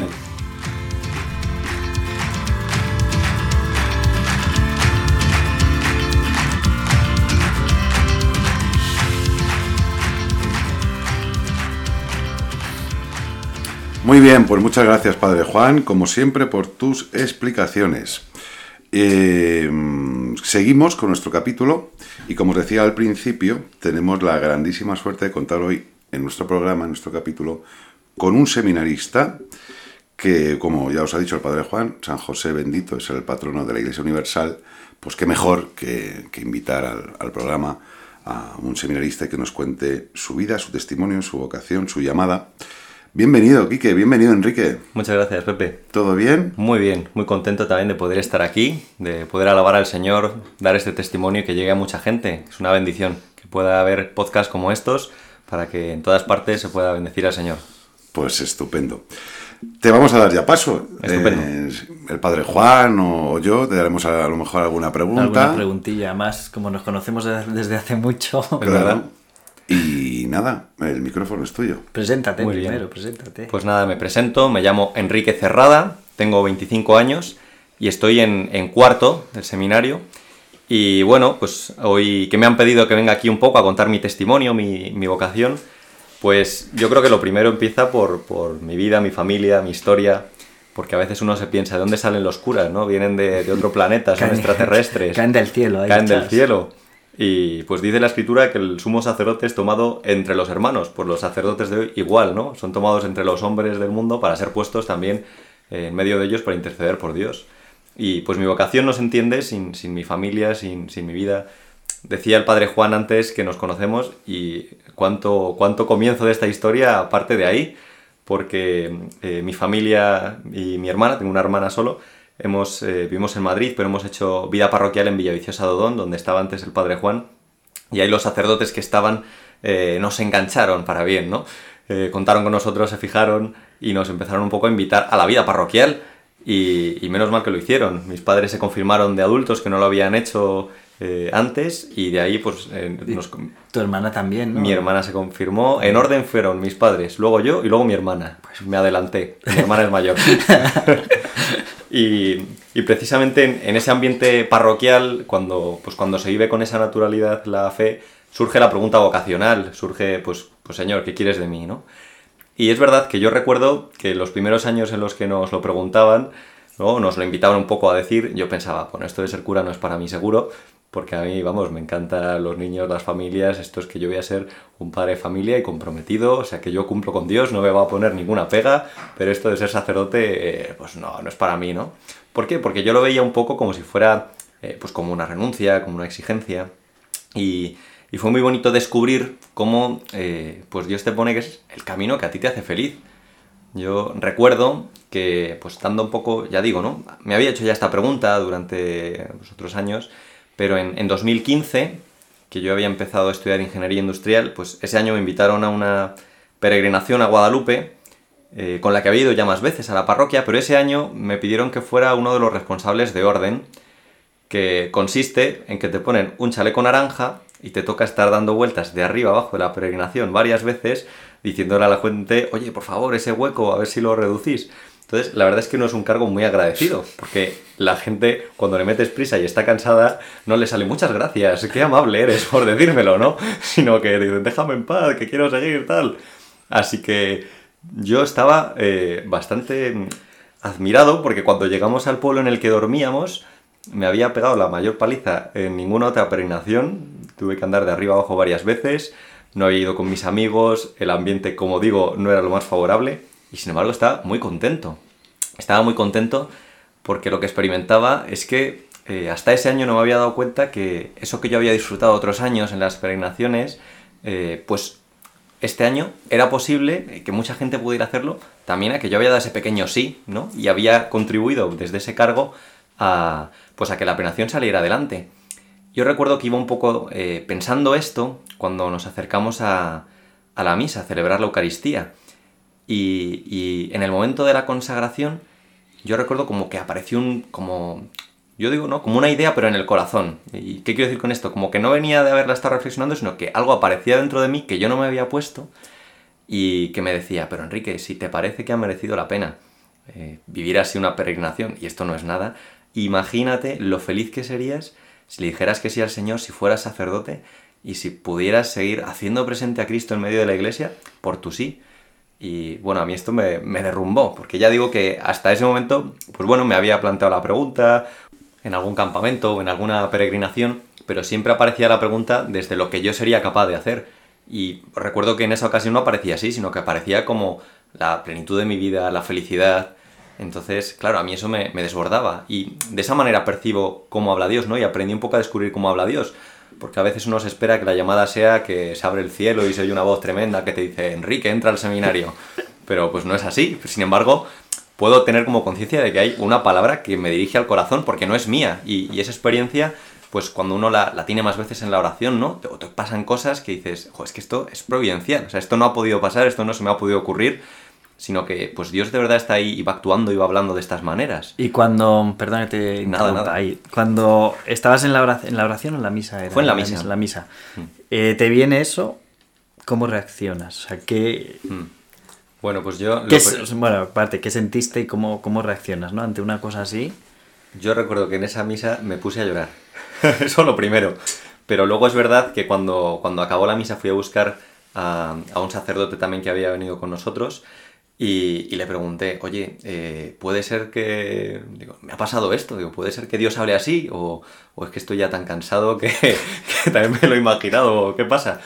Muy bien, pues muchas gracias, Padre Juan, como siempre, por tus explicaciones. Eh, seguimos con nuestro capítulo y como os decía al principio, tenemos la grandísima suerte de contar hoy en nuestro programa, en nuestro capítulo, con un seminarista que, como ya os ha dicho el Padre Juan, San José Bendito es el patrono de la Iglesia Universal, pues qué mejor que, invitar al programa a un seminarista que nos cuente su vida, su testimonio, su vocación, su llamada. Bienvenido, Quique, bienvenido, Enrique. Muchas gracias, Pepe. ¿Todo bien? Muy bien, muy contento también de poder estar aquí, de poder alabar al Señor, dar este testimonio y que llegue a mucha gente. Es una bendición que pueda haber podcasts como estos para que en todas partes se pueda bendecir al Señor. Pues estupendo. Te vamos a dar ya paso. Estupendo. Eh, el padre Juan o yo te daremos a, a lo mejor alguna pregunta. Alguna preguntilla más, como nos conocemos de- desde hace mucho. Es Claro. verdad. Y nada, el micrófono es tuyo. Preséntate Muy bien. primero, preséntate. Pues nada, me presento, me llamo Enrique Cerrada, tengo 25 años y estoy en, en cuarto del seminario. Y bueno, pues hoy que me han pedido que venga aquí un poco a contar mi testimonio, mi, mi vocación, pues yo creo que lo primero empieza por, por mi vida, mi familia, mi historia, porque a veces uno se piensa, ¿de dónde salen los curas? ¿no? Vienen de, de otro planeta, son Caen- extraterrestres. caen del cielo, ahí Caen del cielo. Y pues dice la escritura que el sumo sacerdote es tomado entre los hermanos, pues los sacerdotes de hoy igual, ¿no? Son tomados entre los hombres del mundo para ser puestos también eh, en medio de ellos para interceder por Dios. Y pues mi vocación no se entiende sin, sin mi familia, sin, sin mi vida, decía el padre Juan antes que nos conocemos y cuánto, cuánto comienzo de esta historia aparte de ahí, porque eh, mi familia y mi hermana, tengo una hermana solo, hemos, eh, vivimos en Madrid, pero hemos hecho vida parroquial en Villaviciosa Dodón, donde estaba antes el padre Juan, y ahí los sacerdotes que estaban eh, nos engancharon para bien, ¿no? contaron con nosotros, se fijaron y nos empezaron un poco a invitar a la vida parroquial y, y menos mal que lo hicieron. Mis padres se confirmaron de adultos que no lo habían hecho eh, antes y de ahí pues eh, Tu hermana también, ¿no? Mi hermana se confirmó. En orden fueron mis padres, luego yo y luego mi hermana. Pues me adelanté. Mi hermana es mayor. y, precisamente en, ese ambiente parroquial, cuando, pues cuando se vive con esa naturalidad la fe, surge la pregunta vocacional. Surge, pues, pues Señor, ¿qué quieres de mí? ¿no? Y es verdad que yo recuerdo que los primeros años en los que nos lo preguntaban, ¿no? nos lo invitaban un poco a decir, yo pensaba, bueno, esto de ser cura no es para mí seguro, porque a mí, vamos, me encantan los niños, las familias, esto es que yo voy a ser un padre de familia y comprometido, o sea que yo cumplo con Dios, no me va a poner ninguna pega, pero esto de ser sacerdote, eh, pues no, no es para mí, ¿no? ¿Por qué? Porque yo lo veía un poco como si fuera, eh, pues como una renuncia, como una exigencia, y, y fue muy bonito descubrir cómo, eh, pues Dios te pone que es el camino que a ti te hace feliz. Yo recuerdo que, pues estando un poco, ya digo, ¿no? Me había hecho ya esta pregunta durante otros años, pero en, 2015, que yo había empezado a estudiar ingeniería industrial, pues ese año me invitaron a una peregrinación a Guadalupe, eh, con la que había ido ya más veces a la parroquia, pero ese año me pidieron que fuera uno de los responsables de orden, que consiste en que te ponen un chaleco naranja y te toca estar dando vueltas de arriba abajo de la peregrinación varias veces, diciéndole a la gente, oye, por favor, ese hueco, a ver si lo reducís. Entonces, la verdad es que no es un cargo muy agradecido, porque la gente, cuando le metes prisa y está cansada, no le sale muchas gracias, qué amable eres por decírmelo, ¿no? Sino que dicen, déjame en paz, que quiero seguir, tal. Así que yo estaba eh, bastante admirado, porque cuando llegamos al pueblo en el que dormíamos, me había pegado la mayor paliza en ninguna otra peregrinación, tuve que andar de arriba abajo varias veces, no había ido con mis amigos, el ambiente, como digo, no era lo más favorable y sin embargo estaba muy contento. Estaba muy contento porque lo que experimentaba es que eh, hasta ese año no me había dado cuenta que eso que yo había disfrutado otros años en las peregrinaciones, eh, pues este año era posible que mucha gente pudiera hacerlo también a que yo había dado ese pequeño sí, ¿no? Y había contribuido desde ese cargo a, pues a que la peregrinación saliera adelante. Yo recuerdo que iba un poco eh, pensando esto cuando nos acercamos a, a la misa, a celebrar la Eucaristía. Y, en el momento de la consagración, yo recuerdo como que apareció un, como, yo digo, ¿no? Como una idea, pero en el corazón. ¿Y qué quiero decir con esto? Como que no venía de haberla estado reflexionando, sino que algo aparecía dentro de mí que yo no me había puesto y que me decía, pero Enrique, si te parece que ha merecido la pena eh, vivir así una peregrinación, y esto no es nada, imagínate lo feliz que serías si le dijeras que sí al Señor, si fueras sacerdote y si pudieras seguir haciendo presente a Cristo en medio de la iglesia por tu sí. Y bueno, a mí esto me, derrumbó, porque ya digo que hasta ese momento, pues bueno, me había planteado la pregunta en algún campamento o en alguna peregrinación, pero siempre aparecía la pregunta desde lo que yo sería capaz de hacer. Y recuerdo que en esa ocasión no aparecía así, sino que aparecía como la plenitud de mi vida, la felicidad. Entonces, claro, a mí eso me, me desbordaba. Y de esa manera percibo cómo habla Dios, ¿no? Y aprendí un poco a descubrir cómo habla Dios porque a veces uno se espera que la llamada sea que se abre el cielo y se oye una voz tremenda que te dice, Enrique, entra al seminario. Pero pues no es así. Sin embargo, puedo tener como conciencia de que hay una palabra que me dirige al corazón porque no es mía. Y, esa experiencia, pues cuando uno la, tiene más veces en la oración, ¿no? Te, te pasan cosas que dices, jo, es que esto es providencial. O sea, esto no ha podido pasar, esto no se me ha podido ocurrir sino que pues Dios de verdad está ahí y va actuando y va hablando de estas maneras. Y cuando, perdón nada, nada. Ahí, cuando estabas en la, oración, en la oración o en la misa, fue en la, misa, En la misa. Mm. Eh, te viene eso, ¿cómo reaccionas? O sea, ¿qué... Mm. Bueno, pues yo... bueno, aparte, ¿qué sentiste y cómo, cómo reaccionas, ¿no? Ante una cosa así. Yo recuerdo que en esa misa me puse a llorar. Eso lo primero. Pero luego es verdad que cuando, cuando acabó la misa fui a buscar a, a un sacerdote también que había venido con nosotros y, le pregunté, oye, eh, ¿puede ser que... Digo, me ha pasado esto, digo, ¿puede ser que Dios hable así? ¿O, es que estoy ya tan cansado que, también me lo he imaginado? ¿Qué pasa?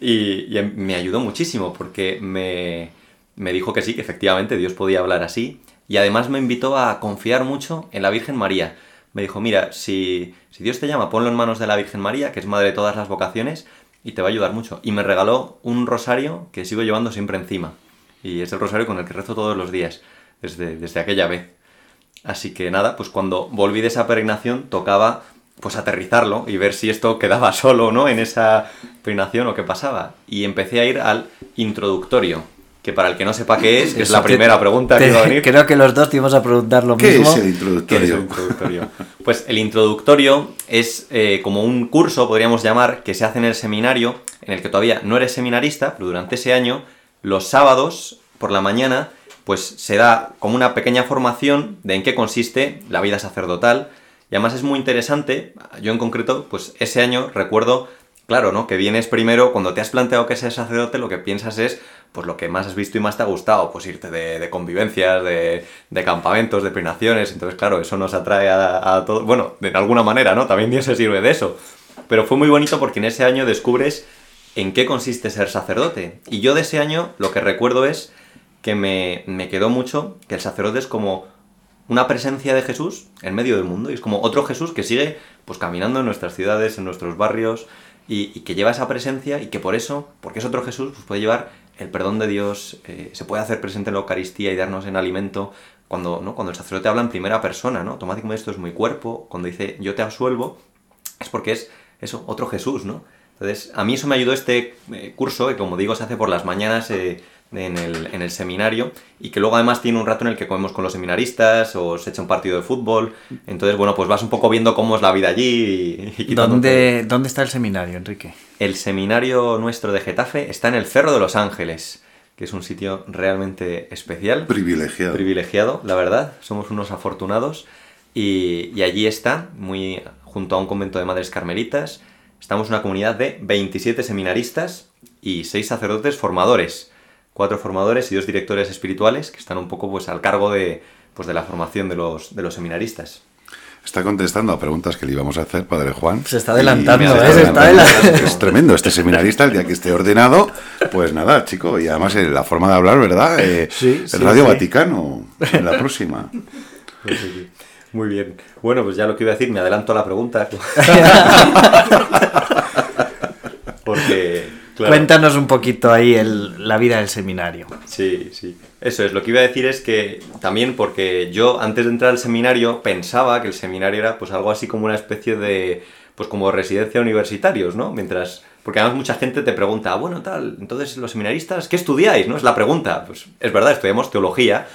Y, me ayudó muchísimo porque me, me dijo que sí, que efectivamente Dios podía hablar así. Y además me invitó a confiar mucho en la Virgen María. me dijo, mira, si, si Dios te llama, ponlo en manos de la Virgen María, que es madre de todas las vocaciones, y te va a ayudar mucho. Y me regaló un rosario que sigo llevando siempre encima. Y es el rosario con el que rezo todos los días, desde, desde aquella vez. Así que nada, pues cuando volví de esa peregrinación tocaba pues aterrizarlo y ver si esto quedaba solo, ¿no? En esa peregrinación o qué pasaba. Y empecé a ir al introductorio, que para el que no sepa qué es, es la primera pregunta que Te- iba a venir. Creo que los dos te íbamos a preguntar lo ¿Qué mismo. es el ¿Qué es introductorio? el introductorio? Pues el introductorio es eh, como un curso, podríamos llamar, que se hace en el seminario, en el que todavía no eres seminarista, pero durante ese año, los sábados por la mañana, pues se da como una pequeña formación de en qué consiste la vida sacerdotal. Y además es muy interesante, yo en concreto, pues ese año recuerdo, claro, ¿no? Que vienes primero, cuando te has planteado que seas sacerdote, lo que piensas es, pues lo que más has visto y más te ha gustado, pues irte de, de convivencias, de, campamentos, de peregrinaciones, entonces claro, eso nos atrae a, a todos, bueno, de alguna manera, ¿no? También Dios se sirve de eso. Pero fue muy bonito porque en ese año descubres en qué consiste ser sacerdote. Y yo de ese año lo que recuerdo es que me, me quedó mucho que el sacerdote es como una presencia de Jesús en medio del mundo y es como otro Jesús que sigue pues caminando en nuestras ciudades, en nuestros barrios y, que lleva esa presencia y que por eso, porque es otro Jesús, pues puede llevar el perdón de Dios, eh, se puede hacer presente en la Eucaristía y darnos en alimento cuando, ¿no? cuando el sacerdote habla en primera persona, ¿no? Automáticamente esto es muy cuerpo, cuando dice yo te absuelvo, es porque es eso, otro Jesús, ¿no? Entonces, a mí eso me ayudó este eh, curso, que como digo, se hace por las mañanas eh, en, el, en el seminario, y que luego además tiene un rato en el que comemos con los seminaristas, o se echa un partido de fútbol. Entonces, bueno, pues vas un poco viendo cómo es la vida allí y, ¿Dónde, ¿Dónde está el seminario, Enrique? El seminario nuestro de Getafe está en el Cerro de los Ángeles, que es un sitio realmente especial Privilegiado. privilegiado, la verdad. Somos unos afortunados. Y, y allí está, muy junto a un convento de madres carmelitas. Estamos una comunidad de 27 seminaristas y 6 sacerdotes formadores. Cuatro formadores y dos directores espirituales que están un poco pues, al cargo de, pues, de la formación de los, de los seminaristas. Está contestando a preguntas que le íbamos a hacer, Padre Juan. Se está adelantando, ¿eh? Se está adelantando. Es tremendo este seminarista, el día que esté ordenado. Pues nada, chico, y además eh, la forma de hablar, ¿verdad? Eh, Sí, el Radio sí. Vaticano, en la próxima. Muy bien. Bueno, pues ya lo que iba a decir, me adelanto a la pregunta. Porque, claro, Cuéntanos un poquito ahí el- la vida del seminario. Sí, sí. Eso es, lo que iba a decir es que también porque yo antes de entrar al seminario pensaba que el seminario era pues algo así como una especie de, pues como residencia de universitarios, ¿no? Mientras, porque además mucha gente te pregunta, "Ah, bueno, tal, entonces los seminaristas, ¿qué estudiáis? ¿No? Es la pregunta. Pues es verdad, estudiamos teología,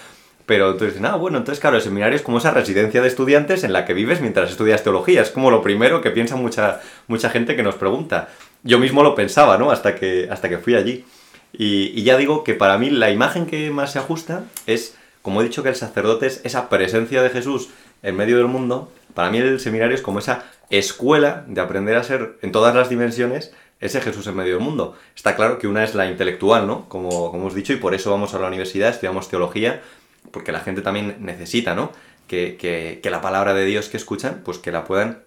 pero entonces dicen, ah, bueno, entonces claro, el seminario es como esa residencia de estudiantes en la que vives mientras estudias teología. Es como lo primero que piensa mucha, mucha gente que nos pregunta. Yo mismo lo pensaba, ¿no? Hasta que, hasta que fui allí. Y, ya digo que para mí la imagen que más se ajusta es, como he dicho, que el sacerdote es esa presencia de Jesús en medio del mundo. Para mí el seminario es como esa escuela de aprender a ser en todas las dimensiones ese Jesús en medio del mundo. Está claro que una es la intelectual, ¿no? Como, como hemos dicho, y por eso vamos a la universidad, estudiamos teología, porque la gente también necesita, ¿no? Que, que- la palabra de Dios que escuchan, pues que la puedan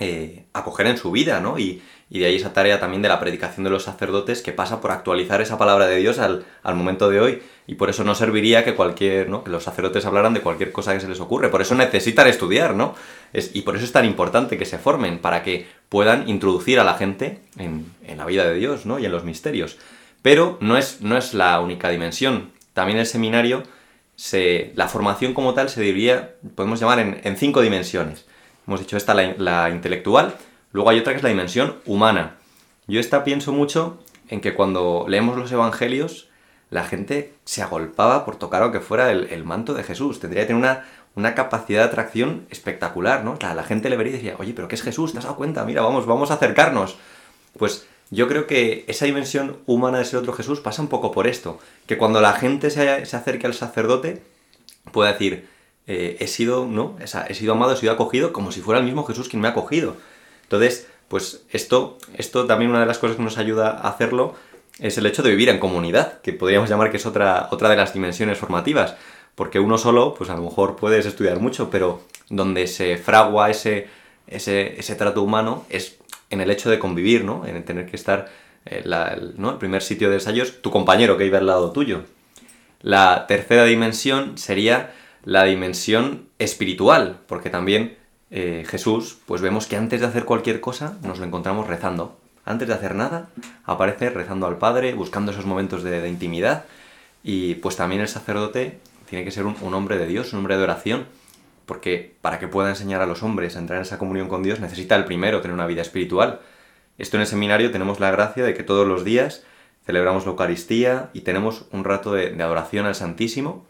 eh, acoger en su vida, ¿no? Y, y de ahí esa tarea también de la predicación de los sacerdotes que pasa por actualizar esa palabra de Dios al, al momento de hoy. Y por eso no serviría que cualquier, ¿no? Que los sacerdotes hablaran de cualquier cosa que se les ocurre. Por eso necesitan estudiar, ¿no? Es- y por eso es tan importante que se formen, para que puedan introducir a la gente en, en la vida de Dios, ¿no? Y en los misterios. Pero no es, no es la única dimensión. También el seminario, se, la formación como tal se diría, podemos llamar en, cinco dimensiones. Hemos dicho esta, la, la intelectual, luego hay otra que es la dimensión humana. Yo esta pienso mucho en que cuando leemos los evangelios, la gente se agolpaba por tocar lo que fuera el, el manto de Jesús. Tendría que tener una, una capacidad de atracción espectacular, ¿no? La, la gente le vería y decía, oye, pero ¿qué es Jesús? ¿Te has dado cuenta? Mira, vamos, vamos a acercarnos. Pues yo creo que esa dimensión humana de ser otro Jesús pasa un poco por esto, que cuando la gente se, se acerque al sacerdote, pueda decir, eh, he sido, ¿no? He sido amado, he sido acogido como si fuera el mismo Jesús quien me ha acogido. Entonces, pues esto, esto también una de las cosas que nos ayuda a hacerlo es el hecho de vivir en comunidad, que podríamos llamar que es otra, otra de las dimensiones formativas, porque uno solo, pues a lo mejor puedes estudiar mucho, pero donde se fragua ese, ese, ese trato humano es en el hecho de convivir, ¿no? En tener que estar, eh, la- el, primer sitio de ensayos, tu compañero que iba al lado tuyo. La tercera dimensión sería la dimensión espiritual, porque también eh, Jesús, pues vemos que antes de hacer cualquier cosa nos lo encontramos rezando. Antes de hacer nada, aparece rezando al Padre, buscando esos momentos de, intimidad. Y pues también el sacerdote tiene que ser un, hombre de Dios, un hombre de oración, porque para que pueda enseñar a los hombres a entrar en esa comunión con Dios necesita el primero tener una vida espiritual. Esto en el seminario tenemos la gracia de que todos los días celebramos la Eucaristía y tenemos un rato de, adoración al Santísimo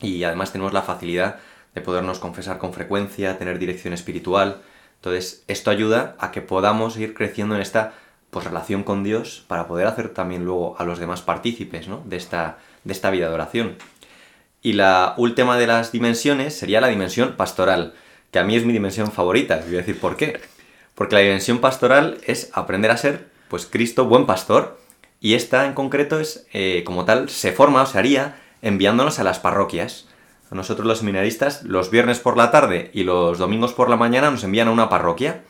y además tenemos la facilidad de podernos confesar con frecuencia, tener dirección espiritual. Entonces, esto ayuda a que podamos ir creciendo en esta pues, relación con Dios para poder hacer también luego a los demás partícipes de, esta, de esta vida de oración. Y la última de las dimensiones sería la dimensión pastoral, que a mí es mi dimensión favorita. Voy a decir por qué. Porque la dimensión pastoral es aprender a ser, pues, Cristo buen pastor y esta en concreto es, eh, como tal, se forma o se haría enviándonos a las parroquias. Nosotros los seminaristas, los viernes por la tarde y los domingos por la mañana nos envían a una parroquia.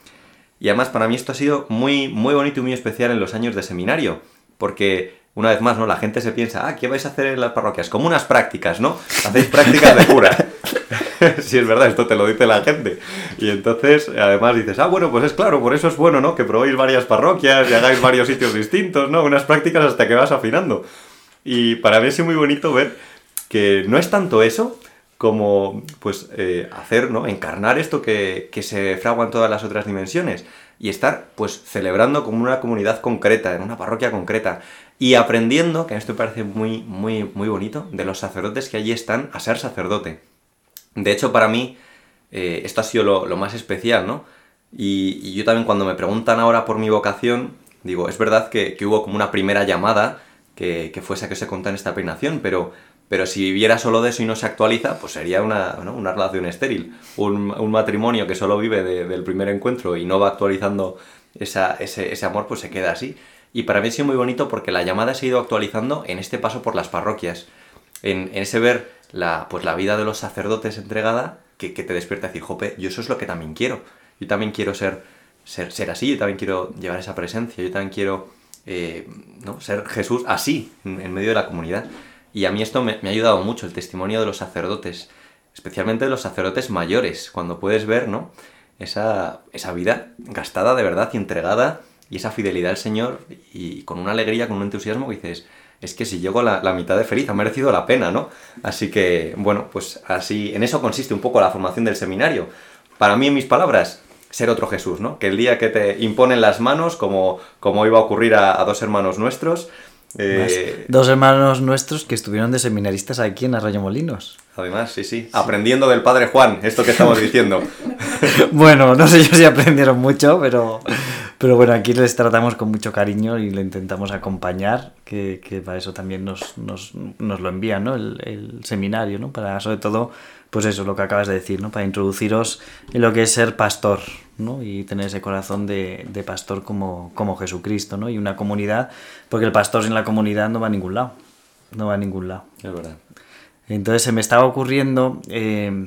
Y además para mí esto ha sido muy, muy bonito y muy especial en los años de seminario, porque una vez más, ¿no? La gente se piensa, ah, ¿qué vais a hacer en las parroquias? Como unas prácticas, ¿no? Hacéis prácticas de cura. sí, es verdad, esto te lo dice la gente. Y entonces, además dices, ah, bueno, pues es claro, por eso es bueno, ¿no? Que probéis varias parroquias y hagáis varios sitios distintos, ¿no? Unas prácticas hasta que vas afinando. Y para mí es muy bonito ver que no es tanto eso como, pues, eh, hacer, ¿no? Encarnar esto que, que se fragua en todas las otras dimensiones y estar, pues, celebrando como una comunidad concreta, en una parroquia concreta, y aprendiendo, que esto me parece muy, muy, muy bonito, de los sacerdotes que allí están a ser sacerdote. De hecho, para mí, eh, esto ha sido lo, más especial, ¿no? Y, yo también cuando me preguntan ahora por mi vocación, digo, es verdad que, hubo como una primera llamada que, que fuese a que se contara esta peinación, pero, pero si viviera solo de eso y no se actualiza, pues sería una, una relación estéril. Un, matrimonio que solo vive del primer encuentro y no va actualizando esa, ese, ese amor, pues se queda así. Y para mí ha sido muy bonito porque la llamada se ha ido actualizando en este paso por las parroquias, en, ese ver la, pues la vida de los sacerdotes entregada que, te despierta a decir, jope, yo eso es lo que también quiero. Yo también quiero ser, ser, ser así, yo también quiero llevar esa presencia, yo también quiero eh, ¿no? ser Jesús así, en, medio de la comunidad. Y a mí esto me, me, ha ayudado mucho, el testimonio de los sacerdotes, especialmente de los sacerdotes mayores, cuando puedes ver ¿no? esa, esa vida gastada de verdad y entregada y esa fidelidad al Señor y con una alegría, con un entusiasmo que dices, es que si llego la, la mitad de feliz, ha merecido la pena, ¿no? Así que, bueno, pues así, en eso consiste un poco la formación del seminario. Para mí, en mis palabras, ser otro Jesús, ¿no? Que el día que te imponen las manos, como, como iba a ocurrir a, dos hermanos nuestros, eh, dos hermanos nuestros que estuvieron de seminaristas aquí en Arroyo Molinos. Además, sí, sí. Aprendiendo del padre Juan, esto que estamos diciendo. bueno, no sé yo si aprendieron mucho, pero, pero bueno, aquí les tratamos con mucho cariño y le intentamos acompañar, que, que para eso también nos, nos, nos lo envían, ¿no? El, el, seminario, ¿no? Para sobre todo, pues eso, lo que acabas de decir, ¿no? Para introduciros en lo que es ser pastor, ¿no? Y tener ese corazón de, de pastor como, como Jesucristo, ¿no? Y una comunidad, porque el pastor sin la comunidad no va a ningún lado, no va a ningún lado. Es verdad. Entonces se me estaba ocurriendo, eh,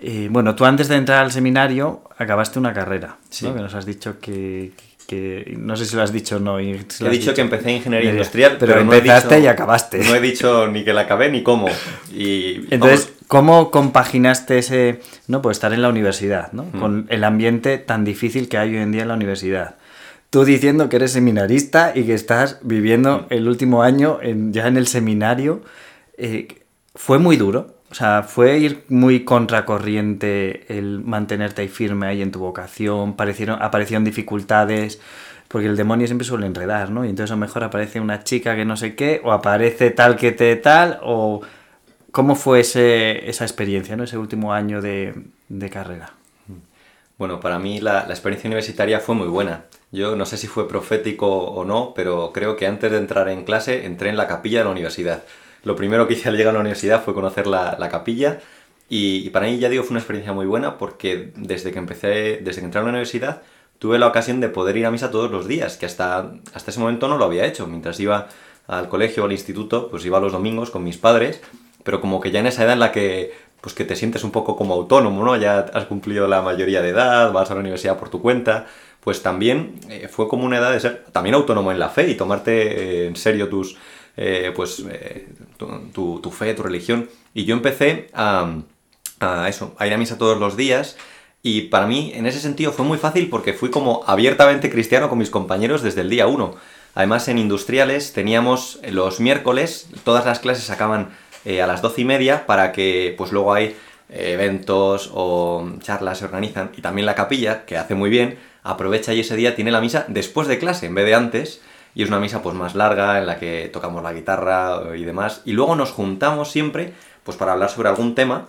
eh, bueno, tú antes de entrar al seminario acabaste una carrera, ¿no? que nos has dicho que, que, no sé si lo has dicho o no. he dicho, que empecé ingeniería industrial, pero, empezaste y acabaste. No he dicho ni que la acabé ni cómo. Y, Entonces, ¿cómo compaginaste ese, no, pues estar en la universidad, ¿no? Mm. Con el ambiente tan difícil que hay hoy en día en la universidad tú diciendo que eres seminarista y que estás viviendo mm. el último año ya en el seminario. Eh, fue muy duro. O sea, fue ir muy contracorriente el mantenerte ahí firme ahí en tu vocación. Parecieron, aparecieron dificultades, porque el demonio siempre suele enredar, ¿no? Y entonces a lo mejor aparece una chica que no sé qué, o aparece tal que te tal, o... ¿Cómo fue ese, esa experiencia, ¿no? ese último año de, de carrera? Bueno, para mí la, la, experiencia universitaria fue muy buena. Yo no sé si fue profético o no, pero creo que antes de entrar en clase entré en la capilla de la universidad lo primero que hice al llegar a la universidad fue conocer la, capilla y, para mí, ya digo, fue una experiencia muy buena porque desde que empecé, desde que entré a la universidad, tuve la ocasión de poder ir a misa todos los días, que hasta, hasta ese momento no lo había hecho. Mientras iba al colegio o al instituto, pues iba los domingos con mis padres, pero como que ya en esa edad en la que pues que te sientes un poco como autónomo, ¿no? Ya has cumplido la mayoría de edad, vas a la universidad por tu cuenta, pues también eh, fue como una edad de ser también autónomo en la fe y tomarte en serio tus, eh, pues, eh, tu, tu, fe, tu religión. Y yo empecé a, eso, a ir a misa todos los días Y para mí, en ese sentido, fue muy fácil porque fui como abiertamente cristiano con mis compañeros desde el día uno. Además, en industriales teníamos los miércoles, todas las clases acaban eh, a las doce y media para que pues luego hay eh, eventos o charlas se organizan y también la capilla, que hace muy bien, aprovecha y ese día tiene la misa después de clase en vez de antes y es una misa pues más larga en la que tocamos la guitarra y demás y luego nos juntamos siempre pues para hablar sobre algún tema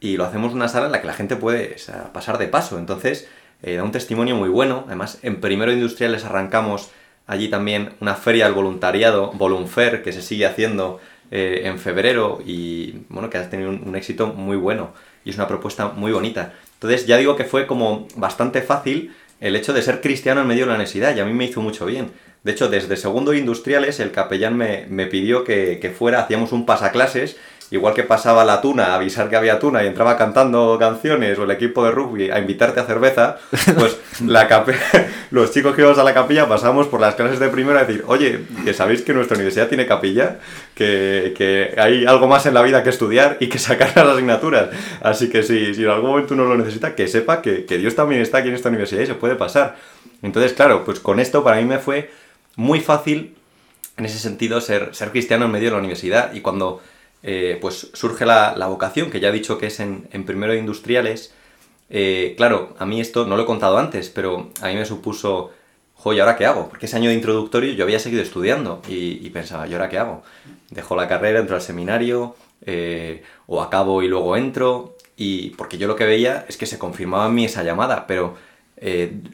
y lo hacemos en una sala en la que la gente puede pasar de paso entonces eh, da un testimonio muy bueno además en primero industriales arrancamos allí también una feria del voluntariado Volunfer que se sigue haciendo eh, en febrero y bueno, que ha tenido un, éxito muy bueno y es una propuesta muy bonita. Entonces ya digo que fue como bastante fácil el hecho de ser cristiano en medio de la necesidad y a mí me hizo mucho bien. De hecho, desde segundo industriales el capellán me, me pidió que, que, fuera, hacíamos un pasaclases igual que pasaba la tuna a avisar que había tuna y entraba cantando canciones o el equipo de rugby a invitarte a cerveza, pues la los chicos que íbamos a la capilla pasamos por las clases de primero a decir, oye, que sabéis que nuestra universidad tiene capilla, que, que, hay algo más en la vida que estudiar y que sacar las asignaturas. Así que si, si en algún momento uno lo necesita, que sepa que, que Dios también está aquí en esta universidad y se puede pasar. Entonces, claro, pues con esto para mí me fue muy fácil en ese sentido ser, ser cristiano en medio de la universidad y cuando eh, pues surge la, vocación, que ya he dicho que es en, primero de industriales. Eh, claro, a mí esto no lo he contado antes, pero a mí me supuso, ¿y ahora qué hago? Porque ese año de introductorio yo había seguido estudiando y, pensaba, ¿y ahora qué hago? Dejo la carrera, entro al seminario, eh, o acabo y luego entro, y porque yo lo que veía es que se confirmaba en mí esa llamada, pero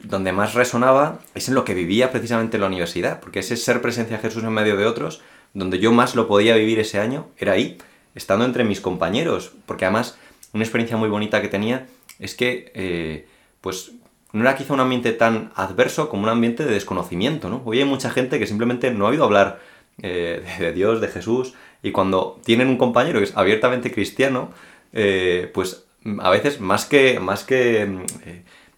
donde más resonaba es en lo que vivía precisamente en la universidad, porque ese ser presencia de Jesús en medio de otros donde yo más lo podía vivir ese año era ahí, estando entre mis compañeros, porque además una experiencia muy bonita que tenía es que, eh, pues, no era quizá un ambiente tan adverso como un ambiente de desconocimiento, ¿no? Hoy hay mucha gente que simplemente no ha oído hablar eh, de Dios, de Jesús, y cuando tienen un compañero que es abiertamente cristiano, eh, pues a veces más que, más que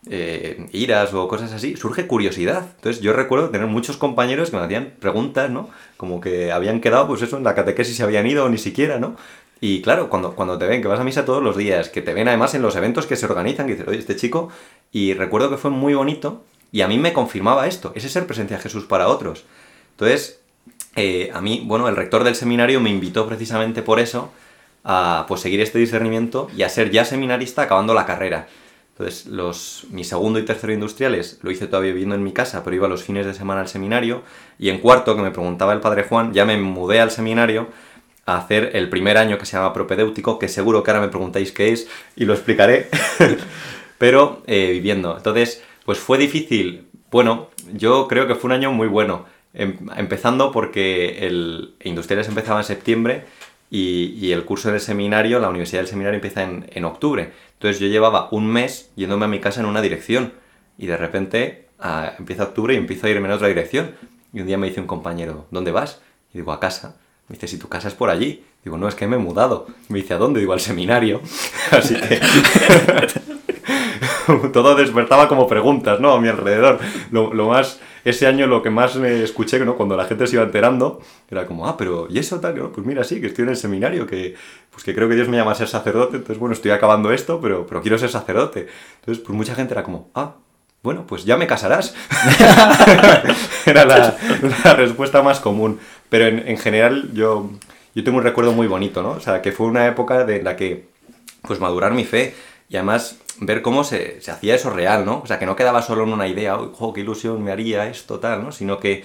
eh, iras o cosas así, surge curiosidad. Entonces yo recuerdo tener muchos compañeros que me hacían preguntas, ¿no? Como que habían quedado, pues eso, en la catequesis se habían ido o ni siquiera, ¿no? Y claro, cuando, cuando te ven, que vas a misa todos los días, que te ven además en los eventos que se organizan, que dices, oye, este chico, y recuerdo que fue muy bonito, y a mí me confirmaba esto, ese ser presencia de Jesús para otros. Entonces, eh, a mí, bueno, el rector del seminario me invitó precisamente por eso a pues, seguir este discernimiento y a ser ya seminarista acabando la carrera. Entonces, los, mi segundo y tercero industriales lo hice todavía viviendo en mi casa, pero iba los fines de semana al seminario. Y en cuarto, que me preguntaba el padre Juan, ya me mudé al seminario a hacer el primer año que se llama propedéutico, que seguro que ahora me preguntáis qué es y lo explicaré, pero eh, viviendo. Entonces, pues fue difícil. Bueno, yo creo que fue un año muy bueno. Em, empezando porque el Industriales empezaba en septiembre y, el curso del seminario, la universidad del seminario empieza en, en, octubre. Entonces yo llevaba un mes yéndome a mi casa en una dirección y de repente empieza octubre y empiezo a irme en otra dirección. Y un día me dice un compañero, ¿dónde vas? Y digo, a casa. Me dice, si tu casa es por allí. Digo, no, es que me he mudado. Me dice, ¿a dónde? Digo, al seminario. Así que... todo despertaba como preguntas, ¿no? A mi alrededor. Lo, más, ese año lo que más me escuché, ¿no? Cuando la gente se iba enterando, era como, ah, pero, ¿y eso tal? Pues mira, sí, que estoy en el seminario, que, pues que creo que Dios me llama a ser sacerdote, entonces, bueno, estoy acabando esto, pero, pero quiero ser sacerdote. Entonces, pues mucha gente era como, ah, bueno, pues ya me casarás. era la, la, respuesta más común. Pero en, en, general yo, yo tengo un recuerdo muy bonito, ¿no? O sea, que fue una época de la que, pues madurar mi fe y además ver cómo se, se, hacía eso real, ¿no? O sea, que no quedaba solo en una idea, oh, qué ilusión me haría esto, tal, ¿no? Sino que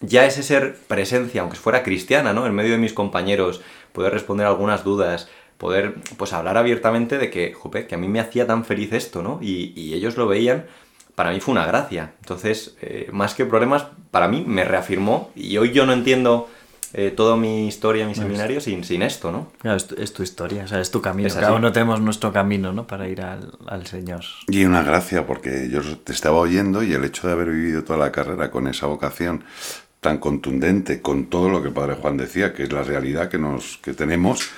ya ese ser presencia, aunque fuera cristiana, ¿no? En medio de mis compañeros, poder responder algunas dudas, poder, pues, hablar abiertamente de que, jope, que a mí me hacía tan feliz esto, ¿no? Y, y ellos lo veían, para mí fue una gracia. Entonces, eh, más que problemas, para mí me reafirmó y hoy yo no entiendo eh, toda mi historia, mi seminario, sin, sin esto, ¿no? Claro, es, tu, es, tu, historia, o sea, es tu camino. Es Cada uno tenemos nuestro camino, ¿no? Para ir al, al, Señor. Y una gracia, porque yo te estaba oyendo y el hecho de haber vivido toda la carrera con esa vocación tan contundente, con todo lo que el Padre Juan decía, que es la realidad que, nos, que tenemos,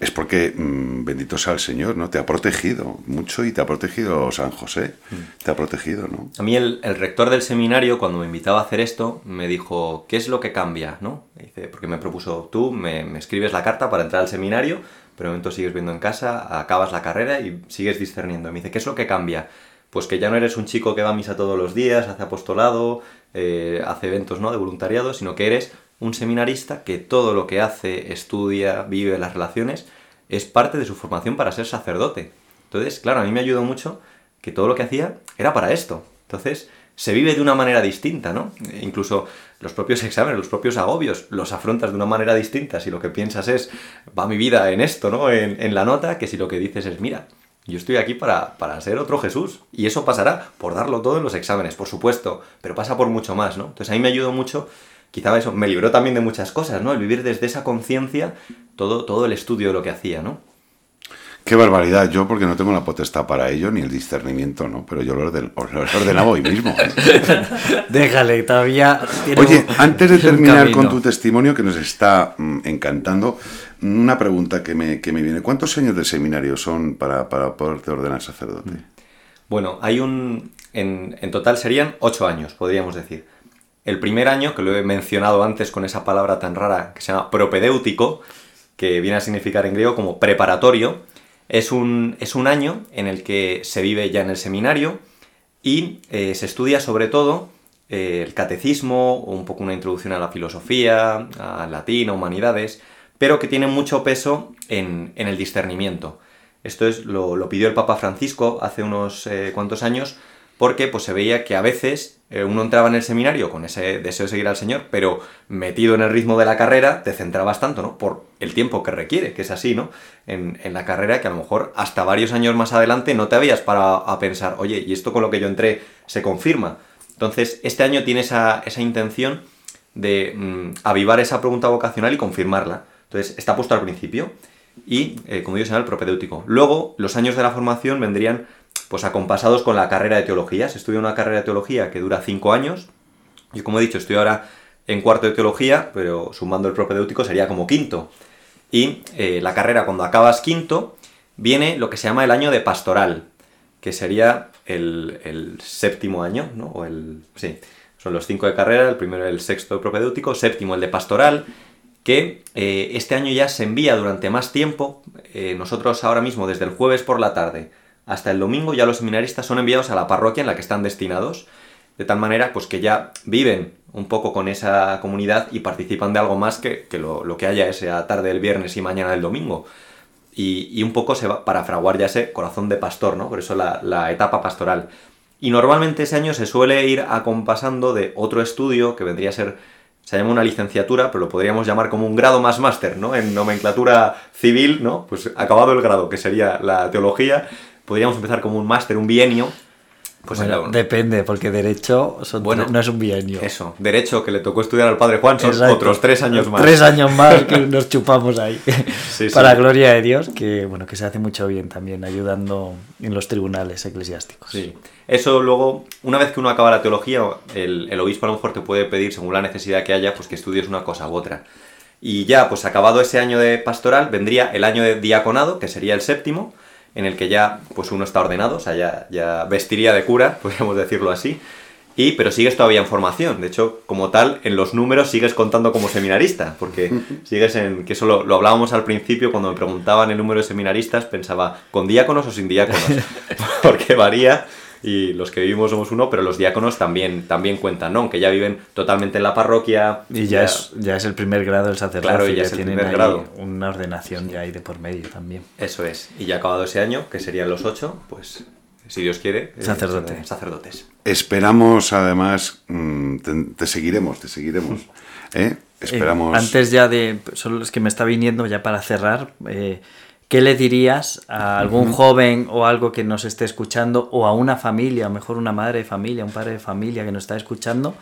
es porque, mmm, bendito sea el Señor, ¿no? Te ha protegido mucho y te ha protegido San José, te ha protegido, ¿no? A mí el, el, rector del seminario, cuando me invitaba a hacer esto, me dijo, ¿qué es lo que cambia, no? Dice, porque me propuso, tú me, me, escribes la carta para entrar al seminario, pero de momento sigues viendo en casa, acabas la carrera y sigues discerniendo. me dice, ¿qué es lo que cambia? Pues que ya no eres un chico que va a misa todos los días, hace apostolado, eh, hace eventos ¿no? de voluntariado, sino que eres un seminarista que todo lo que hace, estudia, vive las relaciones, es parte de su formación para ser sacerdote. Entonces, claro, a mí me ayudó mucho que todo lo que hacía era para esto. Entonces, se vive de una manera distinta, ¿no? incluso los propios exámenes, los propios agobios, los afrontas de una manera distinta si lo que piensas es, va mi vida en esto, ¿no? En, la nota, que si lo que dices es, mira, yo estoy aquí para, para, ser otro Jesús. Y eso pasará por darlo todo en los exámenes, por supuesto, pero pasa por mucho más, ¿no? Entonces a mí me ayudó mucho, quizá eso, me libró también de muchas cosas, ¿no? El vivir desde esa conciencia todo, todo el estudio de lo que hacía, ¿no? Qué barbaridad, yo porque no tengo la potestad para ello, ni el discernimiento, ¿no? Pero yo lo, ordenaba hoy mismo. Déjale, todavía... Oye, antes de terminar con tu testimonio, que nos está mm, encantando, una pregunta que me, que me, viene. ¿Cuántos años de seminario son para, para poderte ordenar sacerdote? Bueno, hay un... En, en total serían ocho años, podríamos decir. El primer año, que lo he mencionado antes con esa palabra tan rara que se llama propedéutico, que viene a significar en griego como preparatorio, es un, es un año en el que se vive ya en el seminario y eh, se estudia sobre todo eh, el catecismo, un poco una introducción a la filosofía, a latín, a humanidades, pero que tiene mucho peso en, el discernimiento. Esto es, lo, pidió el Papa Francisco hace unos eh, cuantos años porque pues, se veía que a veces uno entraba en el seminario con ese deseo de seguir al Señor, pero metido en el ritmo de la carrera, te centrabas tanto, ¿no? Por el tiempo que requiere, que es así, ¿no? En, la carrera que a lo mejor hasta varios años más adelante no te habías parado a pensar, oye, ¿y esto con lo que yo entré se confirma? Entonces, este año tiene esa, intención de mm, avivar esa pregunta vocacional y confirmarla. Entonces, está puesto al principio y, eh, como digo, se llama el propedéutico. Luego, los años de la formación vendrían pues acompasados con la carrera de teología. Se estudia una carrera de teología que dura cinco años. Yo, como he dicho, estoy ahora en cuarto de teología, pero sumando el propedéutico sería como quinto. Y eh, la carrera, cuando acabas quinto, viene lo que se llama el año de pastoral, que sería el, séptimo año, ¿no? O el, sí, son los cinco de carrera, el primero el sexto de propedéutico, séptimo el de pastoral, que eh, este año ya se envía durante más tiempo. Eh, nosotros ahora mismo, desde el jueves por la tarde hasta el domingo ya los seminaristas son enviados a la parroquia en la que están destinados, de tal manera pues que ya viven un poco con esa comunidad y participan de algo más que, lo, que haya esa tarde del viernes y mañana del domingo. Y, un poco se va para fraguar ya ese corazón de pastor, ¿no? Por eso la, la etapa pastoral. Y normalmente ese año se suele ir acompasando de otro estudio que vendría a ser se llama una licenciatura, pero lo podríamos llamar como un grado más máster, ¿no? En nomenclatura civil, ¿no? Pues acabado el grado, que sería la teología, podríamos empezar como un máster, un bienio. Pues depende, porque derecho bueno, no es un bienio. Eso, derecho que le tocó estudiar al padre Juan son otros tres años más. Tres años más que nos chupamos ahí. Para la gloria de Dios, que bueno, que se hace mucho bien también, ayudando en los tribunales eclesiásticos. Sí. Eso luego, una vez que uno acaba la teología, el, el obispo a lo mejor te puede pedir, según la necesidad que haya, pues que estudies una cosa u otra. Y ya, pues acabado ese año de pastoral, vendría el año de diaconado, que sería el séptimo, en el que ya pues uno está ordenado, o sea, ya, ya vestiría de cura, podríamos decirlo así, y, pero sigues todavía en formación. De hecho, como tal, en los números sigues contando como seminarista, porque sigues en. que eso lo, lo, hablábamos al principio, cuando me preguntaban el número de seminaristas, pensaba, ¿con diáconos o sin diáconos? porque varía y los que vivimos somos uno, pero los diáconos también, también cuentan, ¿no? Aunque ya viven totalmente en la parroquia. Y ya, es, ya es el primer grado del sacerdocio. Claro, y ya, es el primer grado. Una ordenación ya ahí de por medio también. Eso es. Y ya acabado ese año, que serían los ocho, pues si Dios quiere, eh, Sacerdote. sacerdotes. Esperamos, además, mm, te, seguiremos, te seguiremos. ¿eh? Esperamos. antes ya de. Solo es que me está viniendo ya para cerrar. ¿Qué le dirías a algún joven o algo que nos esté escuchando o a una familia, o mejor una madre de familia, un padre de familia que nos está escuchando?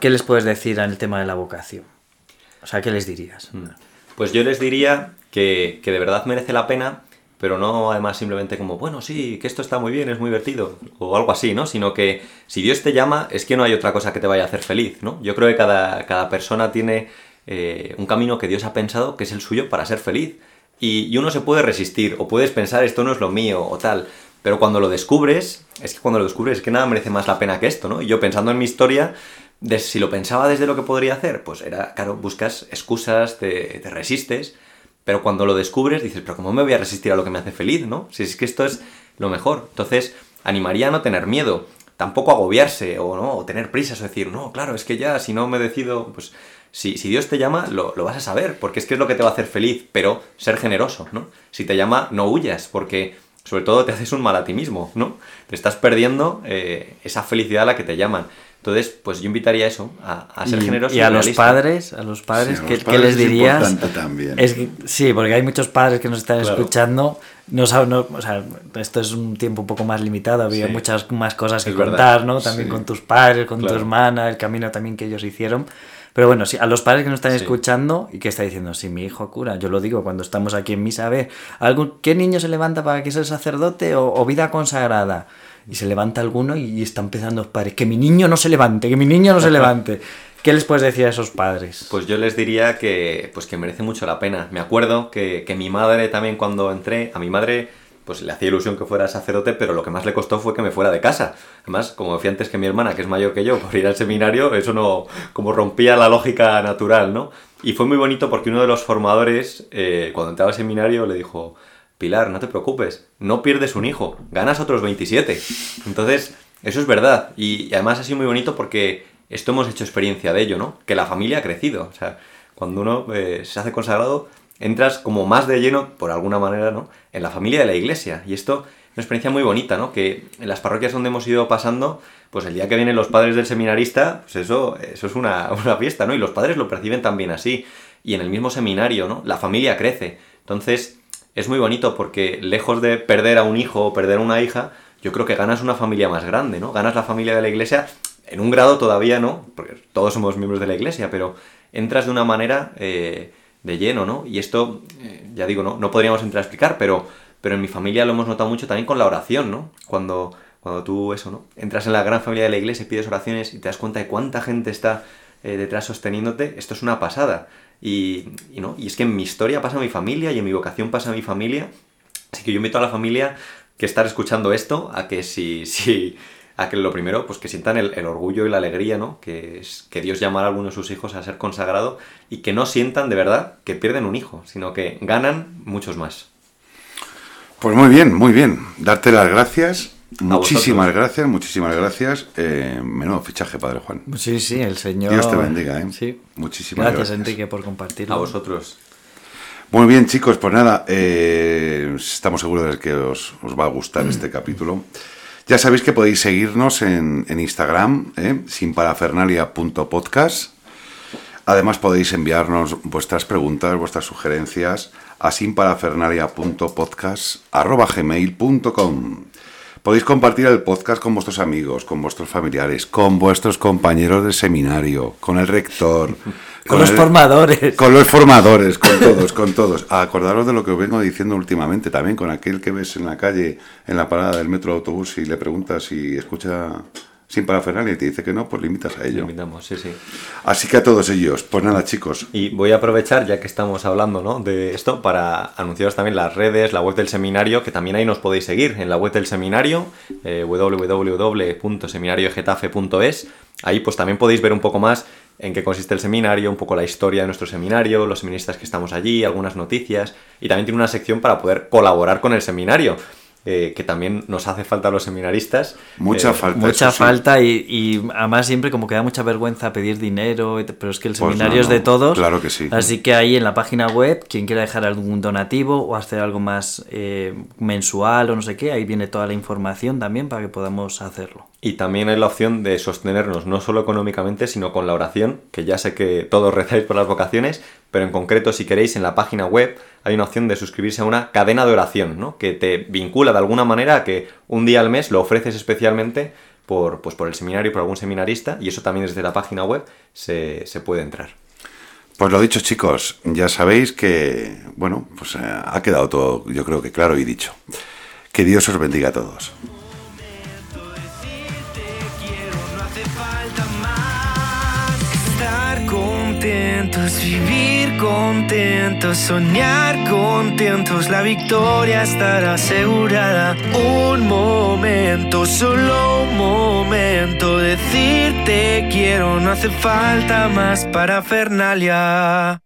¿Qué les puedes decir en el tema de la vocación? O sea, ¿qué les dirías? Mm. Pues yo les diría que, de verdad merece la pena, pero no además simplemente como, bueno, sí, que esto está muy bien, es muy divertido, o algo así, ¿no? Sino que si Dios te llama, es que no hay otra cosa que te vaya a hacer feliz, ¿no? Yo creo que cada, cada persona tiene eh, un camino que Dios ha pensado que es el suyo para ser feliz y, uno se puede resistir o puedes pensar esto no es lo mío o tal. Pero cuando lo descubres, es que cuando lo descubres es que nada merece más la pena que esto, ¿no? Y yo pensando en mi historia, de, si lo pensaba desde lo que podría hacer, pues era, claro, buscas excusas, te, resistes. pero cuando lo descubres dices, pero ¿cómo me voy a resistir a lo que me hace feliz, no? Si es que esto es lo mejor. Entonces, animaría a no tener miedo, tampoco agobiarse o no, o tener prisas o decir, no, claro, es que ya si no me decido, pues si, si Dios te llama, lo, lo, vas a saber, porque es que es lo que te va a hacer feliz, pero ser generoso, ¿no? Si te llama, no huyas, porque sobre todo te haces un mal a ti mismo, ¿no? Te estás perdiendo eh, esa felicidad a la que te llaman. Entonces, pues yo invitaría a eso, a, ser generoso. Y a los padres, a los padres, Sí, a ¿qué, los qué padres les es dirías? importante también. Es que- sí, porque hay muchos padres que nos están Claro. escuchando. No saben, no- o sea, esto es un tiempo un poco más limitado, había Sí. muchas más cosas que Es verdad. contar, ¿no? También Sí. con tus padres, con Claro. tu hermana, el camino también que ellos hicieron. Pero bueno, sí, a los padres que nos están Sí. escuchando y que está diciendo, si mi hijo cura, yo lo digo cuando estamos aquí en misa, a ver, ¿algún, ¿qué niño se levanta para que sea sacerdote o, o vida consagrada? Y se levanta alguno y, y está empezando los padres, que mi niño no se levante, que mi niño no se levante. ¿Qué les puedes decir a esos padres? Pues yo les diría que, pues que merece mucho la pena. Me acuerdo que, que mi madre también cuando entré, a mi madre pues le hacía ilusión que fuera sacerdote, pero lo que más le costó fue que me fuera de casa. Además, como decía antes que mi hermana, que es mayor que yo, por ir al seminario, eso no, como rompía la lógica natural, ¿no? Y fue muy bonito porque uno de los formadores, eh, cuando entraba al seminario, le dijo, Pilar, no te preocupes, no pierdes un hijo, ganas otros 27. Entonces, eso es verdad. Y, y además ha sido muy bonito porque esto hemos hecho experiencia de ello, ¿no? Que la familia ha crecido. O sea, cuando uno eh, se hace consagrado, entras como más de lleno, por alguna manera, ¿no? En la familia de la iglesia. Y esto es una experiencia muy bonita, ¿no? Que en las parroquias donde hemos ido pasando, pues el día que vienen los padres del seminarista, pues eso, eso es una, una fiesta, ¿no? Y los padres lo perciben también así. Y en el mismo seminario, ¿no? La familia crece. Entonces, es muy bonito porque lejos de perder a un hijo o perder a una hija, yo creo que ganas una familia más grande, ¿no? Ganas la familia de la iglesia en un grado todavía, ¿no? Porque todos somos miembros de la iglesia, pero entras de una manera eh, de lleno, ¿no? Y esto, eh, ya digo, ¿no? No podríamos entrar a explicar, pero, pero en mi familia lo hemos notado mucho también con la oración, ¿no? Cuando, cuando tú, eso, ¿no? Entras en la gran familia de la iglesia y pides oraciones y te das cuenta de cuánta gente está eh, detrás sosteniéndote, esto es una pasada. Y, y, ¿no? y es que en mi historia pasa mi familia y en mi vocación pasa mi familia. Así que yo invito a la familia que estar escuchando esto a que si, si a que lo primero, pues que sientan el, el, orgullo y la alegría, ¿no? Que es que Dios llamara a alguno de sus hijos a ser consagrado y que no sientan de verdad que pierden un hijo, sino que ganan muchos más. Pues muy bien, muy bien. Darte las gracias. Muchísimas gracias, muchísimas gracias. Eh, menudo fichaje, Padre Juan. Sí, sí, el Señor. Dios te bendiga, ¿eh? Sí. Muchísimas gracias, gracias. Enrique, por compartirlo. A vosotros. Muy bien, chicos, pues nada, eh, estamos seguros de que os, os, va a gustar este capítulo. Ya sabéis que podéis seguirnos en, Instagram, ¿eh? sinparafernalia.podcast. Además podéis enviarnos vuestras preguntas, vuestras sugerencias a sinparafernalia.podcast.gmail.com Podéis compartir el podcast con vuestros amigos, con vuestros familiares, con vuestros compañeros de seminario, con el rector, con, con los el, formadores. Con los formadores, con todos, con todos. Acordaros de lo que os vengo diciendo últimamente también, con aquel que ves en la calle, en la parada del metro de autobús y le preguntas si escucha sin parafernalia y te dice que no, pues le invitas a ello. Le invitamos, sí, sí. Así que a todos ellos, pues nada, chicos. Y voy a aprovechar, ya que estamos hablando ¿no? de esto, para anunciaros también las redes, la web del seminario, que también ahí nos podéis seguir en la web del seminario, eh, www.seminariogetafe.es. Ahí pues también podéis ver un poco más en qué consiste el seminario, un poco la historia de nuestro seminario, los seminaristas que estamos allí, algunas noticias, y también tiene una sección para poder colaborar con el seminario. Eh, que también nos hace falta a los seminaristas. Mucha eh, falta. Mucha falta sí. y, y, además siempre como que da mucha vergüenza pedir dinero, pero es que el seminario pues no, es de todos. Claro que sí. Así que ahí en la página web, quien quiera dejar algún donativo o hacer algo más eh, mensual o no sé qué, ahí viene toda la información también para que podamos hacerlo. Y también hay la opción de sostenernos no solo económicamente, sino con la oración, que ya sé que todos rezáis por las vocaciones, pero en concreto si queréis en la página web hay una opción de suscribirse a una cadena de oración, ¿no? que te vincula de alguna manera a que un día al mes lo ofreces especialmente por, pues por el seminario, por algún seminarista, y eso también desde la página web se, se puede entrar. Pues lo dicho chicos, ya sabéis que, bueno, pues eh, ha quedado todo yo creo que claro y dicho. Que Dios os bendiga a todos. Contentos, vivir contentos, soñar contentos, la victoria estará asegurada. Un momento, solo un momento, decirte quiero, no hace falta más para Fernalia.